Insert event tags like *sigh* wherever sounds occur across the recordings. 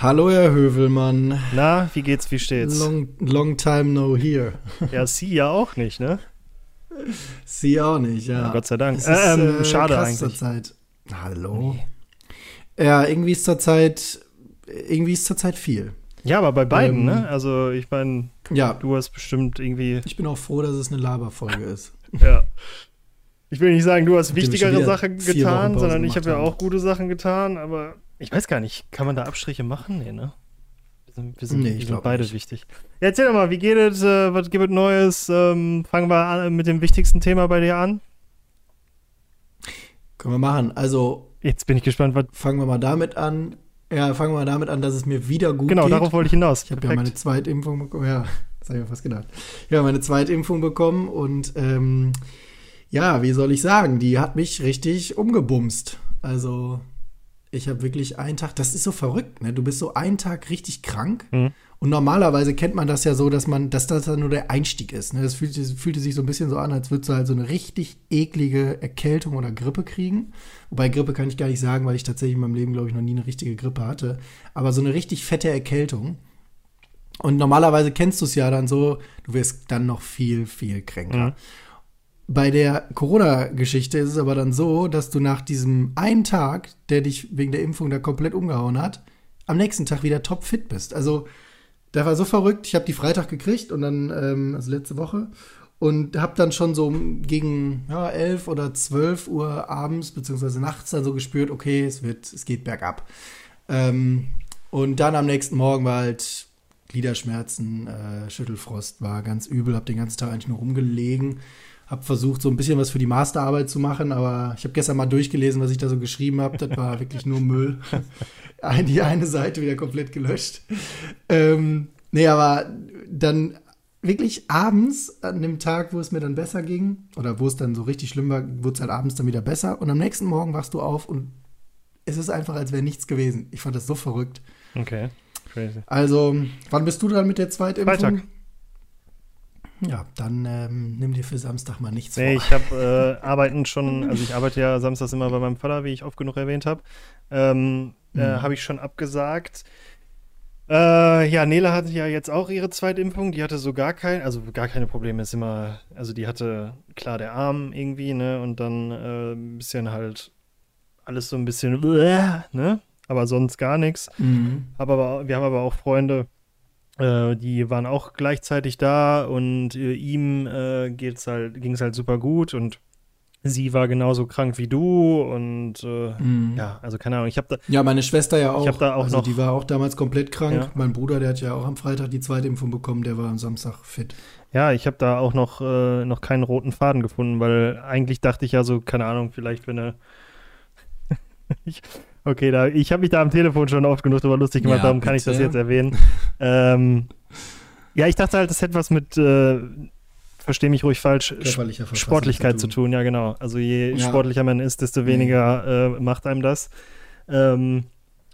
Hallo, Herr Hövelmann. Na, wie geht's, wie steht's? Long, long time no here. Ja, Sie ja auch nicht, ne? Sie auch nicht, ja. ja Gott sei Dank. Ist, ähm, äh, schade krass eigentlich. Zur Zeit. Hallo. Ja, irgendwie ist zur Zeit, irgendwie ist zur Zeit viel. Ja, aber bei beiden, Ähm, ne? Also, ich meine, Ja, du hast bestimmt irgendwie, ich bin auch froh, dass es eine Laberfolge ist. ja. Ich will nicht sagen, du hast wichtigere Sachen getan, sondern ich habe ja auch gute Sachen getan, aber ich weiß gar nicht, kann man da Abstriche machen? Nee, ne? Wir sind, wir sind, Nee, wir ich sind beide nicht. wichtig. Ja, erzähl doch mal, wie geht es? Äh, was gibt es Neues? Ähm, fangen wir an, mit dem wichtigsten Thema bei dir an. Können wir machen. Also Jetzt bin ich gespannt, was. fangen wir mal damit an. Ja, fangen wir mal damit an, dass es mir wieder gut Genau, geht. darauf wollte ich hinaus. Ich habe ja meine Zweitimpfung bekommen. Ja, das habe ich mir fast gedacht. Ja, meine Zweitimpfung bekommen und ähm, ja, wie soll ich sagen, die hat mich richtig umgebumst. Also ich habe wirklich einen Tag, das ist so verrückt, ne? Du bist so einen Tag richtig krank Mhm. und normalerweise kennt man das ja so, dass man, dass das dann nur der Einstieg ist. Ne? Das fühlte, fühlte sich so ein bisschen so an, als würdest du halt so eine richtig eklige Erkältung oder Grippe kriegen. Wobei Grippe kann ich gar nicht sagen, weil ich tatsächlich in meinem Leben, glaube ich, noch nie eine richtige Grippe hatte. Aber so eine richtig fette Erkältung. Und normalerweise kennst du es ja dann so, du wirst dann noch viel, viel kränker. Mhm. Bei der Corona-Geschichte ist es aber dann so, dass du nach diesem einen Tag, der dich wegen der Impfung da komplett umgehauen hat, am nächsten Tag wieder topfit bist. Also, der war so verrückt. Ich habe die Freitag gekriegt und dann, ähm, also letzte Woche, und habe dann schon so gegen ja, 11 oder 12 Uhr abends beziehungsweise nachts dann so gespürt, okay, es wird, es geht bergab. Ähm, und dann am nächsten Morgen war halt Gliederschmerzen, äh, Schüttelfrost, war ganz übel, habe den ganzen Tag eigentlich nur rumgelegen, habe versucht, so ein bisschen was für die Masterarbeit zu machen, aber ich habe gestern mal durchgelesen, was ich da so geschrieben habe. Das war wirklich nur Müll. *laughs* Die eine Seite wieder komplett gelöscht. Ähm, nee, aber dann wirklich abends, an dem Tag, wo es mir dann besser ging, oder wo es dann so richtig schlimm war, wurde es halt abends dann wieder besser. Und am nächsten Morgen wachst du auf und es ist einfach, als wäre nichts gewesen. Ich fand das so verrückt. Okay, crazy. Also, wann bist du dran mit der Zweitimpfung? Freitag. Ja, dann ähm, nimm dir für Samstag mal nichts Nee, vor. ich habe äh, arbeiten schon, also ich arbeite ja samstags immer bei meinem Vater, wie ich oft genug erwähnt habe. Ähm, äh, Mhm. habe ich schon abgesagt. Äh, ja, Nele hatte ja jetzt auch ihre Zweitimpfung. Die hatte so gar kein, also gar keine Probleme. Ist immer, also die hatte klar der Arm irgendwie, ne, und dann äh, ein bisschen halt alles so ein bisschen, ne, aber sonst gar nichts. Mhm. Hab aber, wir haben aber auch Freunde, äh, die waren auch gleichzeitig da und äh, ihm äh, geht's halt, ging es halt super gut und sie war genauso krank wie du und äh, Mhm. ja, also keine Ahnung, ich habe da, Ja, meine Schwester ja auch. hab da auch also noch- die war auch damals komplett krank. Ja. Mein Bruder, der hat ja auch am Freitag die Zweitimpfung bekommen, der war am Samstag fit. ja, ich habe da auch noch, äh, noch keinen roten Faden gefunden, weil eigentlich dachte ich ja so, keine Ahnung, vielleicht wenn er *laughs* ich, Okay, da, ich habe mich da am Telefon schon oft genug drüber lustig gemacht, Ja, darum kann ich das bitte. jetzt erwähnen. *laughs* ähm, ja, ich dachte halt, das hätte was mit, äh, verstehe mich ruhig falsch, Körperlicher Verfassung Sportlichkeit zu tun, ja genau. Also je Ja. sportlicher man ist, desto weniger äh, macht einem das. Ähm,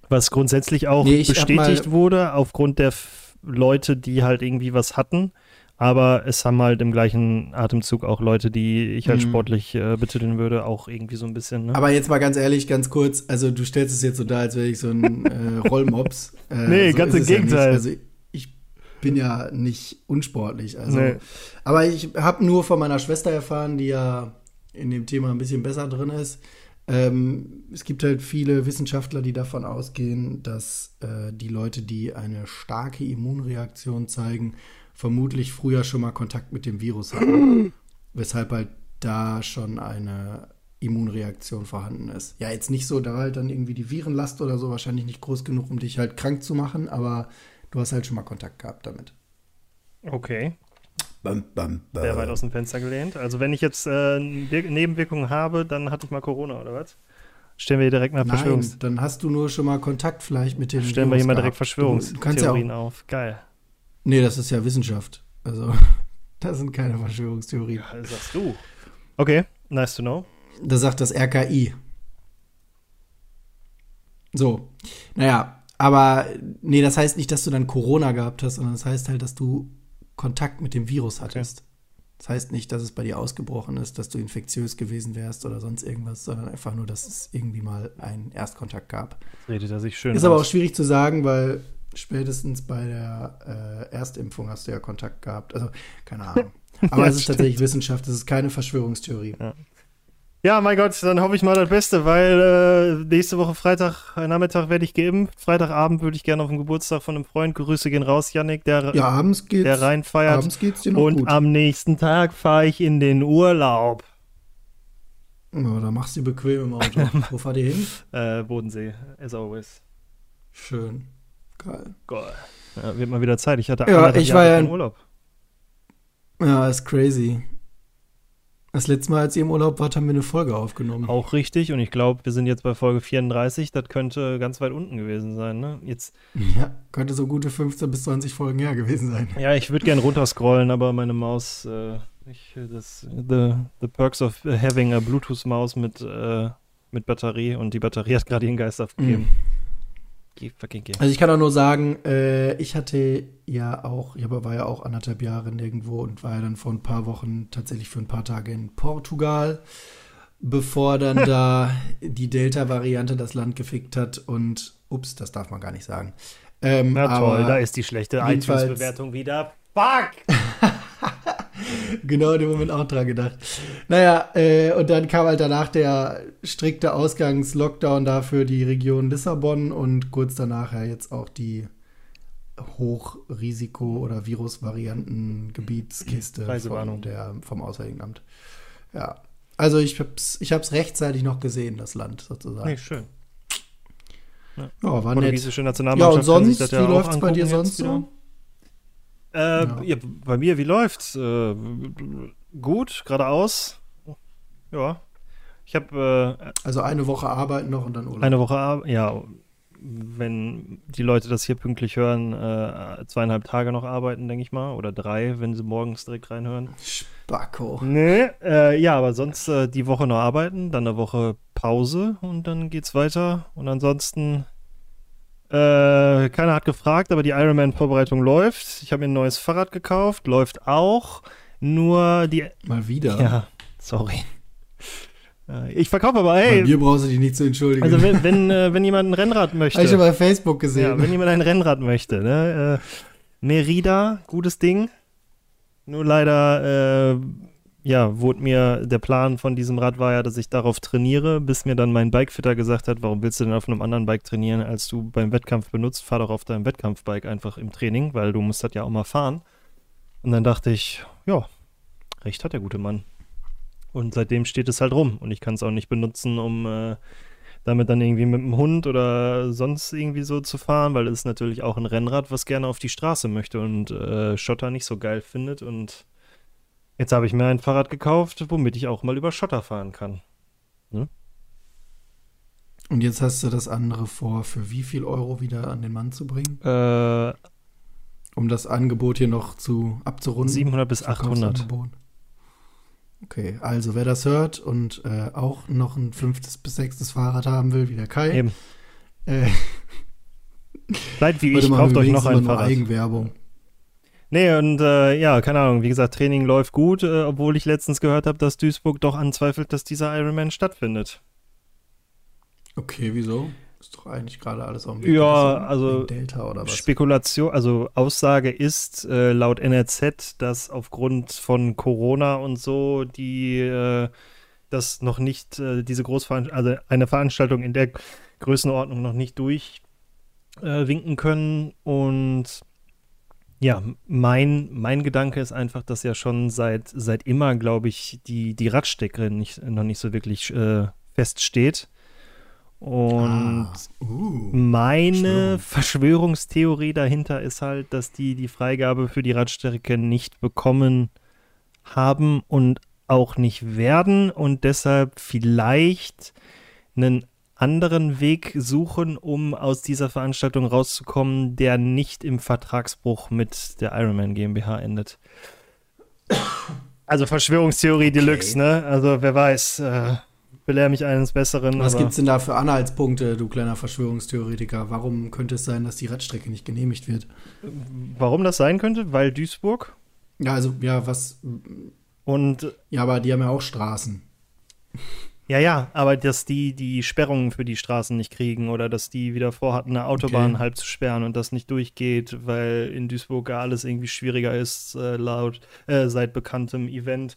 was grundsätzlich auch Nee, bestätigt wurde, aufgrund der Leute, die halt irgendwie was hatten. Aber es haben halt im gleichen Atemzug auch Leute, die ich als Mhm. sportlich äh, betiteln würde, auch irgendwie so ein bisschen. Ne? Aber jetzt mal ganz ehrlich, ganz kurz, also du stellst es jetzt so dar, als wäre ich so ein äh, *laughs* Rollmops. Äh, Nee, so ganz im ja Gegenteil. nicht. also ich bin ja nicht unsportlich. Also, Nee. Aber ich habe nur von meiner Schwester erfahren, die ja in dem Thema ein bisschen besser drin ist. Ähm, es gibt halt viele Wissenschaftler, die davon ausgehen, dass äh, die Leute, die eine starke Immunreaktion zeigen, vermutlich früher schon mal Kontakt mit dem Virus hatten. *clears throat* weshalb halt da schon eine Immunreaktion vorhanden ist. Ja, jetzt nicht so, da halt dann irgendwie die Virenlast oder so wahrscheinlich nicht groß genug, um dich halt krank zu machen, aber du hast halt schon mal Kontakt gehabt damit. Okay. Bam, bam, bam. Sehr weit aus dem Fenster gelehnt. Also wenn ich jetzt äh, Wir- Nebenwirkungen habe, dann hatte ich mal Corona, oder was? Stellen wir hier direkt mal Nein, Verschwörungs... dann hast du nur schon mal Kontakt vielleicht mit dem Stellen wir hier Virus mal direkt Verschwörungstheorien auf. Geil. Nee, das ist ja Wissenschaft. Also, *laughs* das sind keine Verschwörungstheorien. Ja, sagst du. Okay, nice to know. Das sagt das RKI. So, naja, aber nee, das heißt nicht, dass du dann Corona gehabt hast, sondern das heißt halt, dass du Kontakt mit dem Virus hattest. Das heißt nicht, dass es bei dir ausgebrochen ist, dass du infektiös gewesen wärst oder sonst irgendwas, sondern einfach nur, dass es irgendwie mal einen Erstkontakt gab. Redet er sich schön. Ist aber auch schwierig zu sagen, weil spätestens bei der äh, Erstimpfung hast du ja Kontakt gehabt. Also, keine Ahnung. *laughs* Aber Ja, es ist stimmt. tatsächlich Wissenschaft, es ist keine Verschwörungstheorie. Ja, mein Gott, dann hoffe ich mal das Beste, weil äh, nächste Woche Freitag äh, Nachmittag werde ich geimpft. Freitagabend würde ich gerne auf den Geburtstag von einem Freund. Grüße gehen raus, Yannick, der, Ja, abends geht's, der reinfeiert. abends geht's dir noch Und gut. am nächsten Tag fahre ich in den Urlaub. Ja, da machst du bequem im Auto. *laughs* Wo fahrt ihr hin? Äh, Bodensee, as always. Schön. Geil. Geil. Ja, wird mal wieder Zeit. Ich hatte Ja, ich Jahre war ja in- Urlaub. Ja, ist crazy. Das letzte Mal, als ihr im Urlaub wart, haben wir eine Folge aufgenommen. Auch richtig. Und ich glaube, wir sind jetzt bei Folge 34. Das könnte ganz weit unten gewesen sein. Ne? Jetzt, Ja, könnte so gute 15 bis 20 Folgen her gewesen sein. ja, ich würde gerne runterscrollen, aber meine Maus, äh, ich, das, the, the perks of having a Bluetooth-Maus mit, äh, mit Batterie und die Batterie hat gerade ihren Geist aufgegeben. Geh, fucking geh. Also ich kann auch nur sagen, äh, ich hatte ja auch, ich war ja auch anderthalb Jahre nirgendwo und war ja dann vor ein paar Wochen tatsächlich für ein paar Tage in Portugal, bevor dann *laughs* da die Delta-Variante das Land gefickt hat und, ups, das darf man gar nicht sagen. Ähm, Na toll, da ist die schlechte iTunes-Bewertung wieder. Fuck! *laughs* *laughs* genau in dem Moment auch dran gedacht. Naja, äh, und dann kam halt danach der strikte Ausgangs-Lockdown da für die Region Lissabon und kurz danach ja jetzt auch die Hochrisiko- oder Virusvarianten-Gebietskiste Reisewarnung. der, vom Auswärtigen Amt. Ja, also ich hab's, ich hab's rechtzeitig noch gesehen, das Land sozusagen. Nee, schön. ja, war nett. Portugiesische Ja, Nationalmannschaft und sonst, wie ja auch läuft's bei dir sonst so? Äh, Ja. ja. bei mir, wie läuft's? Äh, gut, geradeaus. Ja. Ich habe äh, Also eine Woche arbeiten noch und dann Urlaub. eine Woche, Ar- ja, wenn die Leute das hier pünktlich hören, äh, zweieinhalb Tage noch arbeiten, denke ich mal. Oder drei, wenn sie morgens direkt reinhören. Spacko. Nee, äh, ja, aber sonst äh, die Woche noch arbeiten, dann eine Woche Pause und dann geht's weiter. Und ansonsten, äh, keiner hat gefragt, aber die Ironman-Vorbereitung läuft. Ich habe mir ein neues Fahrrad gekauft, läuft auch. Nur die. Mal wieder. Ja, sorry. Äh, ich verkaufe aber, Bei hey, mir brauchst du dich nicht zu entschuldigen. also wenn, wenn, äh, wenn jemand ein Rennrad *laughs* möchte. Habe ich schon bei Facebook Ja, gesehen. wenn jemand ein Rennrad möchte, ne? Äh, Merida, gutes Ding. Nur leider, äh, ja, wurde mir, der Plan von diesem Rad war ja, dass ich darauf trainiere, bis mir dann mein Bikefitter gesagt hat, warum willst du denn auf einem anderen Bike trainieren, als du beim Wettkampf benutzt? Fahr doch auf deinem Wettkampfbike einfach im Training, weil du musst das ja auch mal fahren. Und dann dachte ich, ja, recht hat der gute Mann. Und seitdem steht es halt rum und ich kann es auch nicht benutzen, um äh, damit dann irgendwie mit dem Hund oder sonst irgendwie so zu fahren, weil es ist natürlich auch ein Rennrad, was gerne auf die Straße möchte und äh, Schotter nicht so geil findet. Und jetzt habe ich mir ein Fahrrad gekauft, womit ich auch mal über Schotter fahren kann. Und jetzt hast du das andere vor, für wie viel Euro wieder an den Mann zu bringen? Äh, Um das Angebot hier noch zu abzurunden. 700 bis 800. Verkaufsangebot. Okay, also wer das hört und äh, auch noch ein fünftes bis sechstes Fahrrad haben will, wie der Kai, Eben. äh, Seid wie *laughs* ich, kauft euch noch ein Fahrrad. Eigenwerbung. Nee, und äh, ja, keine Ahnung, wie gesagt, Training läuft gut, äh, obwohl ich letztens gehört habe, dass Duisburg doch anzweifelt, dass dieser Ironman stattfindet. Okay, wieso? Ist doch eigentlich gerade alles auf dem Ja, Weg, also wegen Delta oder was? Spekulation, also Aussage ist äh, laut NRZ, dass aufgrund von Corona und so die äh, das noch nicht, äh, diese Großveranstaltung, also eine Veranstaltung in der Größenordnung noch nicht durchwinken äh, winken können. Und ja, mein, mein Gedanke ist einfach, dass ja schon seit, seit immer, glaube ich, die, die Radstrecke nicht, noch nicht so wirklich äh, feststeht. Und ah, uh, meine Verschwörung. Verschwörungstheorie dahinter ist halt, dass die die Freigabe für die Radstrecke nicht bekommen haben und auch nicht werden und deshalb vielleicht einen anderen Weg suchen, um aus dieser Veranstaltung rauszukommen, der nicht im Vertragsbruch mit der Ironman GmbH endet. Also Verschwörungstheorie Deluxe, ne? Also wer weiß, äh, belehr mich eines Besseren. was gibt's denn da für Anhaltspunkte, du kleiner Verschwörungstheoretiker? Warum könnte es sein, dass die Radstrecke nicht genehmigt wird? Warum das sein könnte? Weil Duisburg? Ja, also, ja, was. Und ja, aber die haben ja auch Straßen. Ja, ja, aber dass die die Sperrungen für die Straßen nicht kriegen oder dass die wieder vorhatten, eine Autobahn okay. halb zu sperren und das nicht durchgeht, weil in Duisburg ja alles irgendwie schwieriger ist, äh, laut, äh, seit bekanntem Event.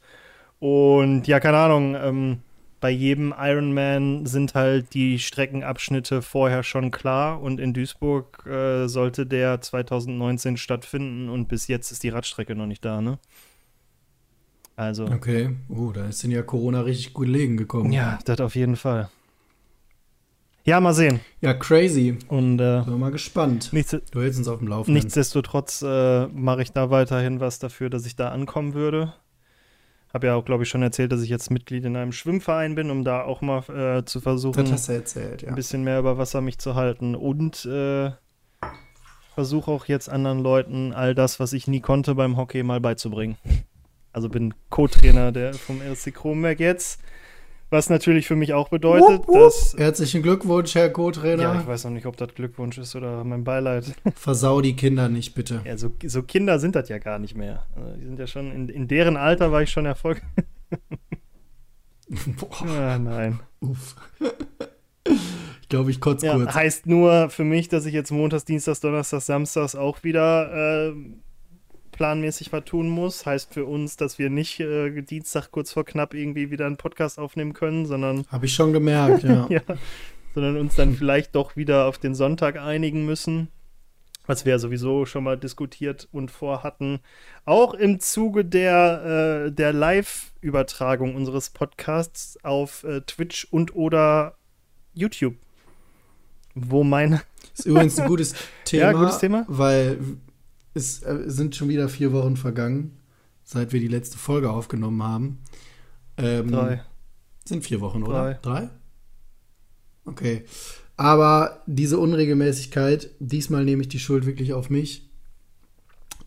Und ja, keine Ahnung, ähm, bei jedem Ironman sind halt die Streckenabschnitte vorher schon klar und in Duisburg äh, sollte der 2019 stattfinden und bis jetzt ist die Radstrecke noch nicht da, ne? Also. Okay. Oh, da ist denn ja Corona richtig gut legen gekommen. Ja, das auf jeden Fall. Ja, mal sehen. Ja, crazy. Und äh, bin mal gespannt. Nichts, du hältst uns auf dem Laufenden. Nichtsdestotrotz äh, mache ich da weiterhin was dafür, dass ich da ankommen würde. Habe ja auch, glaube ich, schon erzählt, dass ich jetzt Mitglied in einem Schwimmverein bin, um da auch mal äh, zu versuchen, das hast du erzählt, ja. ein bisschen mehr über Wasser mich zu halten. Und äh, versuche auch jetzt anderen Leuten all das, was ich nie konnte beim Hockey, mal beizubringen. Also bin Co-Trainer der vom RC Kronberg jetzt. Was natürlich für mich auch bedeutet, wupp, wupp. dass. Herzlichen Glückwunsch, Herr Co-Trainer. Ja, ich weiß noch nicht, ob das Glückwunsch ist oder mein Beileid. *laughs* Versau die Kinder nicht, bitte. Ja, so, so Kinder sind das ja gar nicht mehr. Also, die sind ja schon, in, in deren Alter war ich schon Erfolg. *laughs* Boah. Ah, nein. Uff. *laughs* Ich glaube, ich kotze ja, kurz. Heißt nur für mich, dass ich jetzt montags, dienstags, donnerstags, samstags auch wieder äh, planmäßig was tun muss. Heißt für uns, dass wir nicht äh, Dienstag kurz vor knapp irgendwie wieder einen Podcast aufnehmen können, sondern. Habe ich schon gemerkt, ja. *laughs* ja. Sondern uns dann vielleicht doch wieder auf den Sonntag einigen müssen. Was wir ja sowieso schon mal diskutiert und vorhatten. Auch im Zuge der, äh, der Live-Übertragung unseres Podcasts auf äh, Twitch und oder YouTube. Wo meine. Ist übrigens ein gutes *laughs* Thema. ja, gutes Thema. Weil es äh, sind schon wieder vier Wochen vergangen, seit wir die letzte Folge aufgenommen haben. Ähm, Drei. Sind vier Wochen, oder? Drei. Drei? Okay. Aber diese Unregelmäßigkeit, diesmal nehme ich die Schuld wirklich auf mich.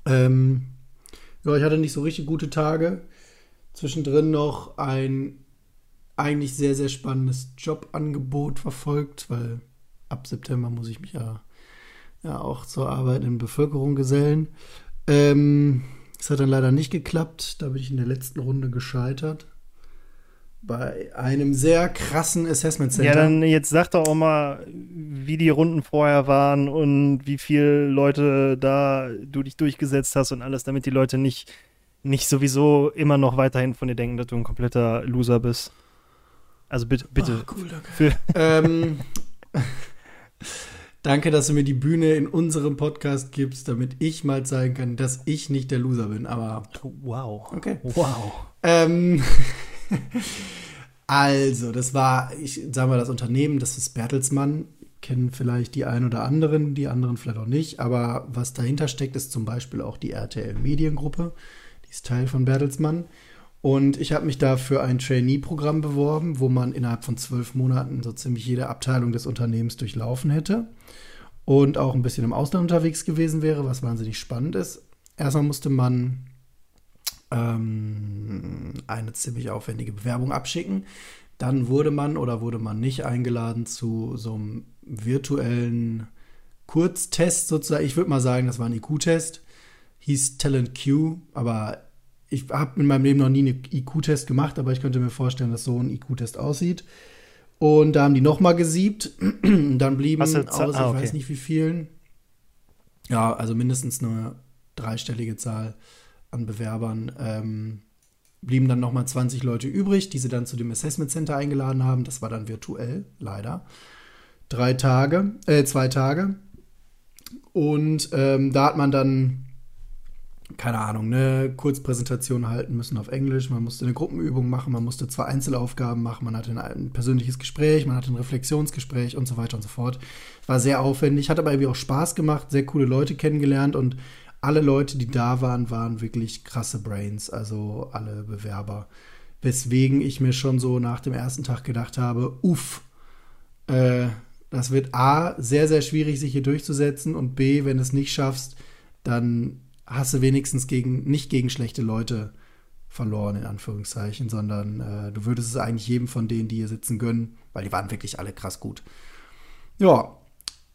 Ähm, ja, ich hatte nicht so richtig gute Tage. Zwischendrin noch ein eigentlich sehr, sehr spannendes Jobangebot verfolgt, weil ab September muss ich mich ja ja auch zur Arbeit in Bevölkerung gesellen. Ähm, das hat dann leider nicht geklappt. Da bin ich in der letzten Runde gescheitert. Bei einem sehr krassen Assessment Center. Ja, dann jetzt sag doch auch mal, wie die Runden vorher waren und wie viele Leute da du dich durchgesetzt hast und alles, damit die Leute nicht, nicht sowieso immer noch weiterhin von dir denken, dass du ein kompletter Loser bist. Also bitte, bitte. Ach, cool, danke. ähm, *laughs* *laughs* Danke, dass du mir die Bühne in unserem Podcast gibst, damit ich mal zeigen kann, dass ich nicht der Loser bin. Aber wow. Okay. Wow. Ähm, *laughs* also, das war, ich sage mal, das Unternehmen, das ist Bertelsmann. Kennen vielleicht die einen oder anderen, die anderen vielleicht auch nicht. Aber was dahinter steckt, ist zum Beispiel auch die RTL Mediengruppe. Die ist Teil von Bertelsmann. Und ich habe mich da für ein Trainee-Programm beworben, wo man innerhalb von zwölf Monaten so ziemlich jede Abteilung des Unternehmens durchlaufen hätte und auch ein bisschen im Ausland unterwegs gewesen wäre, was wahnsinnig spannend ist. Erstmal musste man ähm, eine ziemlich aufwendige Bewerbung abschicken. Dann wurde man oder wurde man nicht eingeladen zu so einem virtuellen Kurztest sozusagen. Ich würde mal sagen, das war ein IQ-Test. Hieß Talent Q, aber ich habe in meinem Leben noch nie einen IQ-Test gemacht, aber ich könnte mir vorstellen, dass so ein IQ-Test aussieht. Und da haben die nochmal gesiebt. Dann blieben aus, ah, ich okay. weiß nicht wie vielen. Ja, also mindestens eine dreistellige Zahl an Bewerbern. Ähm, blieben dann nochmal 20 Leute übrig, die sie dann zu dem Assessment Center eingeladen haben. Das war dann virtuell, leider. Drei Tage, äh, zwei Tage. Und ähm, da hat man dann keine Ahnung, eine Kurzpräsentation halten müssen auf Englisch, man musste eine Gruppenübung machen, man musste zwei Einzelaufgaben machen, man hatte ein, persönliches Gespräch, man hatte ein Reflexionsgespräch und so weiter und so fort. War sehr aufwendig, hat aber irgendwie auch Spaß gemacht, sehr coole Leute kennengelernt und alle Leute, die da waren, waren wirklich krasse Brains, also alle Bewerber. Weswegen ich mir schon so nach dem ersten Tag gedacht habe, uff, äh, das wird A, sehr, sehr schwierig, sich hier durchzusetzen und B, wenn du es nicht schaffst, dann hast du wenigstens gegen, nicht gegen schlechte Leute verloren, in Anführungszeichen, sondern äh, du würdest es eigentlich jedem von denen, die hier sitzen, gönnen, weil die waren wirklich alle krass gut. Ja,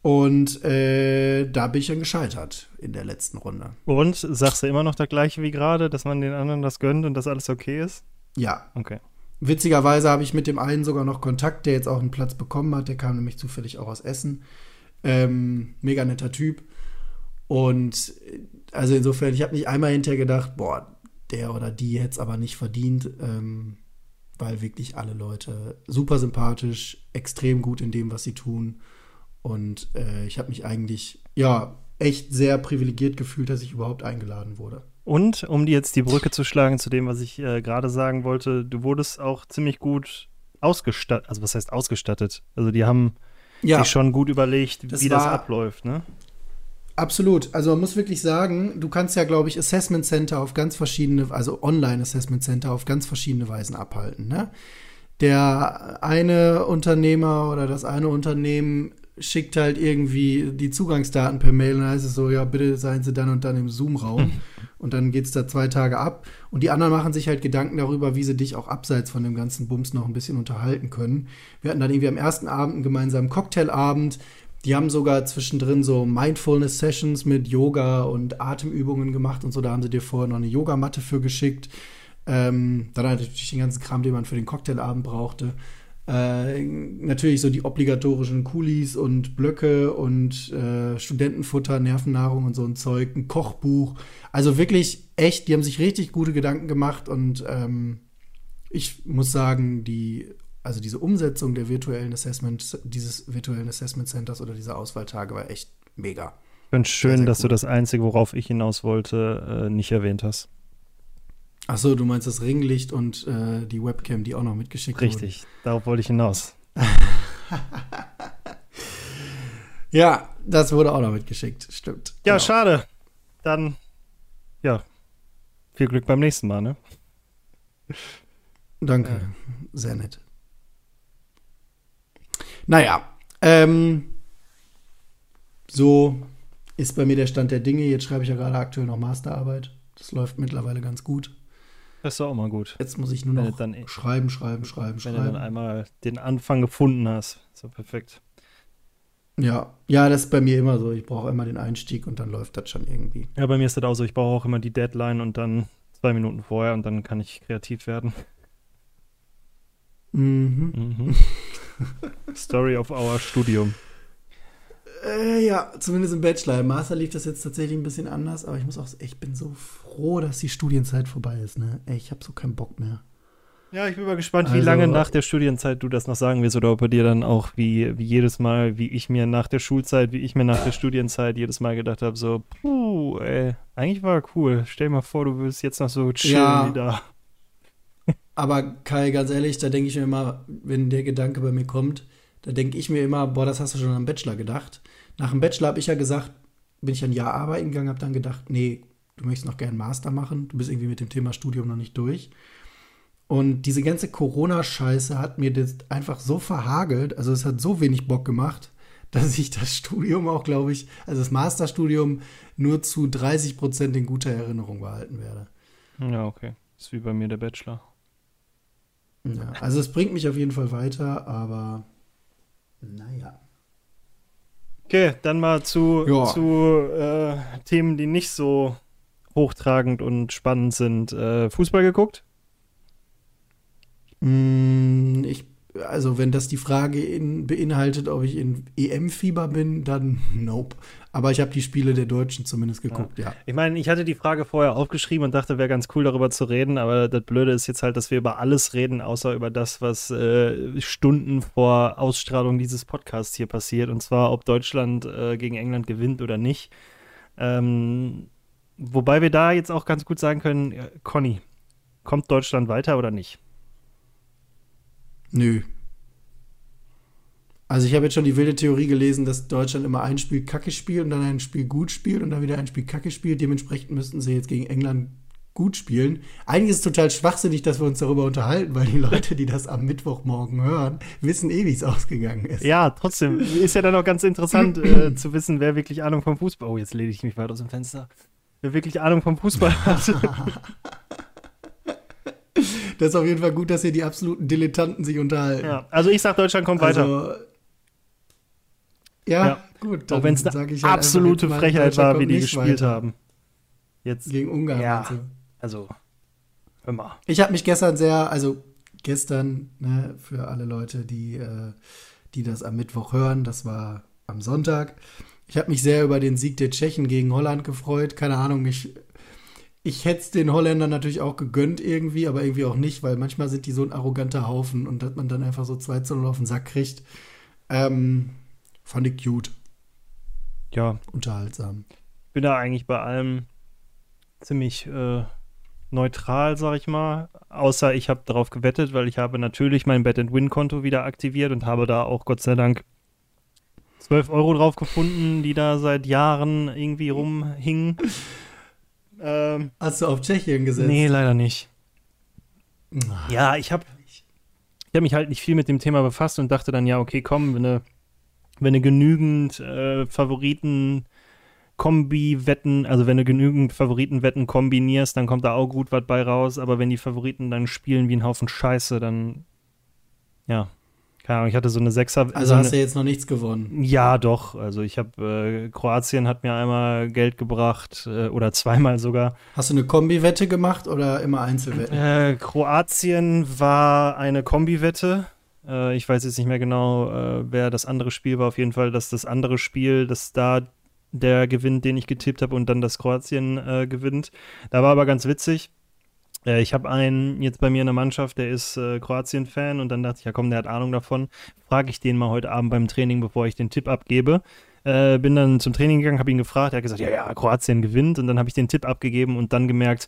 Und äh, da bin ich dann gescheitert in der letzten Runde. Und sagst du immer noch das gleiche wie gerade, dass man den anderen das gönnt und dass alles okay ist? Ja. Okay. Witzigerweise habe ich mit dem einen sogar noch Kontakt, der jetzt auch einen Platz bekommen hat. Der kam nämlich zufällig auch aus Essen. Ähm, mega netter Typ. Und also insofern, ich habe nicht einmal hinterher gedacht, boah, der oder die hätte es aber nicht verdient, ähm, weil wirklich alle Leute super sympathisch, extrem gut in dem, was sie tun. Und äh, ich habe mich eigentlich, ja, echt sehr privilegiert gefühlt, dass ich überhaupt eingeladen wurde. Und um dir jetzt die Brücke zu schlagen zu dem, was ich äh, gerade sagen wollte, du wurdest auch ziemlich gut ausgestattet. Also was heißt ausgestattet? Also die haben Ja, sich schon gut überlegt, Das wie das war- abläuft, ne? Absolut. Also man muss wirklich sagen, du kannst ja, glaube ich, Assessment Center auf ganz verschiedene, also Online Assessment Center auf ganz verschiedene Weisen abhalten. Ne? Der eine Unternehmer oder das eine Unternehmen schickt halt irgendwie die Zugangsdaten per Mail und dann heißt es so, ja, bitte seien Sie dann und dann im Zoom-Raum. und dann geht's da zwei Tage ab. Und die anderen machen sich halt Gedanken darüber, wie sie dich auch abseits von dem ganzen Bums noch ein bisschen unterhalten können. Wir hatten dann irgendwie am ersten Abend einen gemeinsamen Cocktailabend. Die haben sogar zwischendrin so Mindfulness-Sessions mit Yoga und Atemübungen gemacht und so. Da haben sie dir vorher noch eine Yogamatte für geschickt. Ähm, dann halt natürlich den ganzen Kram, den man für den Cocktailabend brauchte. Äh, natürlich so die obligatorischen Kulis und Blöcke und äh, Studentenfutter, Nervennahrung und so ein Zeug, ein Kochbuch. Also wirklich echt, die haben sich richtig gute Gedanken gemacht und ähm, ich muss sagen, die, also diese Umsetzung der virtuellen Assessment, dieses virtuellen Assessment Centers oder dieser Auswahltage war echt mega. Ich finde schön, sehr dass du cool. das Einzige, worauf ich hinaus wollte, äh, nicht erwähnt hast. Ach so, du meinst das Ringlicht und äh, die Webcam, die auch noch mitgeschickt Richtig, darauf wollte ich hinaus. wurden. *laughs* Ja, das wurde auch noch mitgeschickt, stimmt. Ja, Genau. schade. Dann, ja, viel Glück beim nächsten Mal, ne? Danke, Ja. sehr nett. Naja, ähm, so ist bei mir der Stand der Dinge. Jetzt schreibe ich ja gerade aktuell noch Masterarbeit. Das läuft mittlerweile ganz gut. Das ist auch mal gut. Jetzt muss ich nur Wenn noch dann, wenn schreiben, schreiben, schreiben, du dann schreiben. einmal den Anfang gefunden hast. So perfekt. Ja, ja, das ist bei mir immer so. Ich brauche immer den Einstieg und dann läuft das schon irgendwie. Ja, bei mir ist das auch so. Ich brauche auch immer die Deadline und dann zwei Minuten vorher und dann kann ich kreativ werden. Mhm. Mhm. *laughs* *laughs* Story of our Studium. Äh, ja, zumindest im Bachelor. Im Master lief das jetzt tatsächlich ein bisschen anders, aber ich muss auch, ich bin so froh, dass die Studienzeit vorbei ist. Ne? Ey, ich habe so keinen Bock mehr. Ja, ich bin mal gespannt, wie Also- lange nach der Studienzeit du das noch sagen wirst oder ob bei dir dann auch wie, wie jedes Mal, wie ich mir nach der Schulzeit, wie ich mir nach der Studienzeit jedes Mal gedacht habe, so, puh, ey, eigentlich war cool. Stell dir mal vor, du würdest jetzt noch so chillen Ja. wie da. Aber Kai, ganz ehrlich, da denke ich mir immer, wenn der Gedanke bei mir kommt, da denke ich mir immer, boah, das hast du schon am Bachelor gedacht. Nach dem Bachelor habe ich ja gesagt, bin ich ein Jahr arbeiten gegangen, habe dann gedacht, nee, du möchtest noch gerne Master machen, du bist irgendwie mit dem Thema Studium noch nicht durch. Und diese ganze Corona-Scheiße hat mir das einfach so verhagelt, also es hat so wenig Bock gemacht, *laughs* dass ich das Studium auch, glaube ich, also das Masterstudium nur zu 30 Prozent in guter Erinnerung behalten werde. Ja, okay. Ist wie bei mir der Bachelor. Ja, *laughs* also es bringt mich auf jeden Fall weiter, aber naja. Okay, dann mal zu, Ja. zu äh, Themen, die nicht so hochtragend und spannend sind. Äh, Fußball geguckt? Mm, Ich, also wenn das die Frage in, beinhaltet, ob ich in EM-Fieber bin, dann *laughs* nope. Aber ich habe die Spiele der Deutschen zumindest geguckt, ja. Ich meine, ich hatte die Frage vorher aufgeschrieben und dachte, wäre ganz cool, darüber zu reden, aber das Blöde ist jetzt halt, dass wir über alles reden, außer über das, was äh, Stunden vor Ausstrahlung dieses Podcasts hier passiert, und zwar, ob Deutschland äh, gegen England gewinnt oder nicht. Ähm, wobei wir da jetzt auch ganz gut sagen können, äh, Conny, kommt Deutschland weiter oder nicht? Nö. Also ich habe jetzt schon die wilde Theorie gelesen, dass Deutschland immer ein Spiel kacke spielt und dann ein Spiel gut spielt und dann wieder ein Spiel kacke spielt. Dementsprechend müssten sie jetzt gegen England gut spielen. Eigentlich ist es total schwachsinnig, dass wir uns darüber unterhalten, weil die Leute, die das am Mittwochmorgen hören, wissen eh, wie es ausgegangen ist. Ja, trotzdem ist ja dann auch ganz interessant äh, *clears throat* zu wissen, wer wirklich Ahnung vom Fußball. Oh, jetzt lehne ich mich weit aus dem Fenster. Wer wirklich Ahnung vom Fußball *laughs* hat. Das ist auf jeden Fall gut, dass hier die absoluten Dilettanten sich unterhalten. ja, also ich sag, Deutschland kommt weiter. Also, ja, Ja. Gut, Auch wenn es eine halt absolute Frechheit war, wie die gespielt weiter. haben. Jetzt gegen Ungarn. Ja, also immer. Ich habe mich gestern sehr, also gestern ne, für alle Leute, die äh, die das am Mittwoch hören, das war am Sonntag. Ich habe mich sehr über den Sieg der Tschechen gegen Holland gefreut. Keine Ahnung, ich ich hätte es den Holländern natürlich auch gegönnt irgendwie, aber irgendwie auch nicht, weil manchmal sind die so ein arroganter Haufen und dass man dann einfach so 2 zu 0 auf den Sack kriegt. Ähm, fand ich cute. Ja. Unterhaltsam. Ich bin da eigentlich bei allem ziemlich äh, neutral, sag ich mal. Außer ich habe darauf gewettet, weil ich habe natürlich mein Bet-and-Win-Konto wieder aktiviert und habe da auch Gott sei Dank 12 Euro drauf gefunden, die da seit Jahren irgendwie rumhingen. *laughs* Ähm, Hast du auf Tschechien gesetzt? Nee, leider nicht. Ach, ja, ich habe ich hab mich halt nicht viel mit dem Thema befasst und dachte dann, ja, okay, komm, wenn du, wenn du genügend äh, Favoriten Kombi-Wetten, also wenn du genügend Favoritenwetten kombinierst, dann kommt da auch gut was bei raus, aber wenn die Favoriten dann spielen wie ein Haufen Scheiße, dann ja, keine Ahnung, ich hatte so eine Sechser. Also so hast du jetzt noch nichts gewonnen? Ja, doch. Also ich habe, äh, Kroatien hat mir einmal Geld gebracht äh, oder zweimal sogar. Hast du eine Kombi-Wette gemacht oder immer Einzelwetten? Äh, Kroatien war eine Kombi-Wette. Äh, ich weiß jetzt nicht mehr genau, äh, wer das andere Spiel war. Auf jeden Fall, dass das andere Spiel, dass da der gewinnt, den ich getippt habe und dann das Kroatien äh, gewinnt. Da war aber ganz witzig äh, ich habe einen jetzt bei mir in der Mannschaft, der ist äh, Kroatien-Fan und dann dachte ich, ja komm, der hat Ahnung davon. Frage ich den mal heute Abend beim Training, bevor ich den Tipp abgebe. Äh, bin dann zum Training gegangen, habe ihn gefragt, er hat gesagt, ja, ja, Kroatien gewinnt und dann habe ich den Tipp abgegeben und dann gemerkt,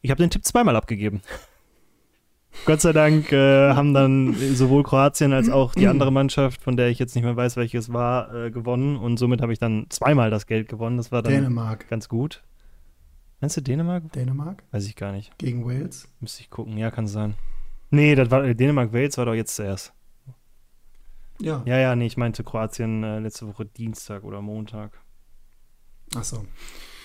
ich habe den Tipp zweimal abgegeben. Gott sei Dank äh, haben dann sowohl Kroatien als auch die andere Mannschaft, von der ich jetzt nicht mehr weiß, welches war, äh, gewonnen und somit habe ich dann zweimal das Geld gewonnen. Das war dann Dänemark. ganz gut. Meinst du Dänemark? Dänemark? Weiß ich gar nicht. Gegen Wales? Müsste ich gucken, ja, kann sein. Nee, das war Dänemark-Wales war doch jetzt zuerst. Ja. Ja, ja, nee, ich meinte Kroatien äh, letzte Woche Dienstag oder Montag. Ach so.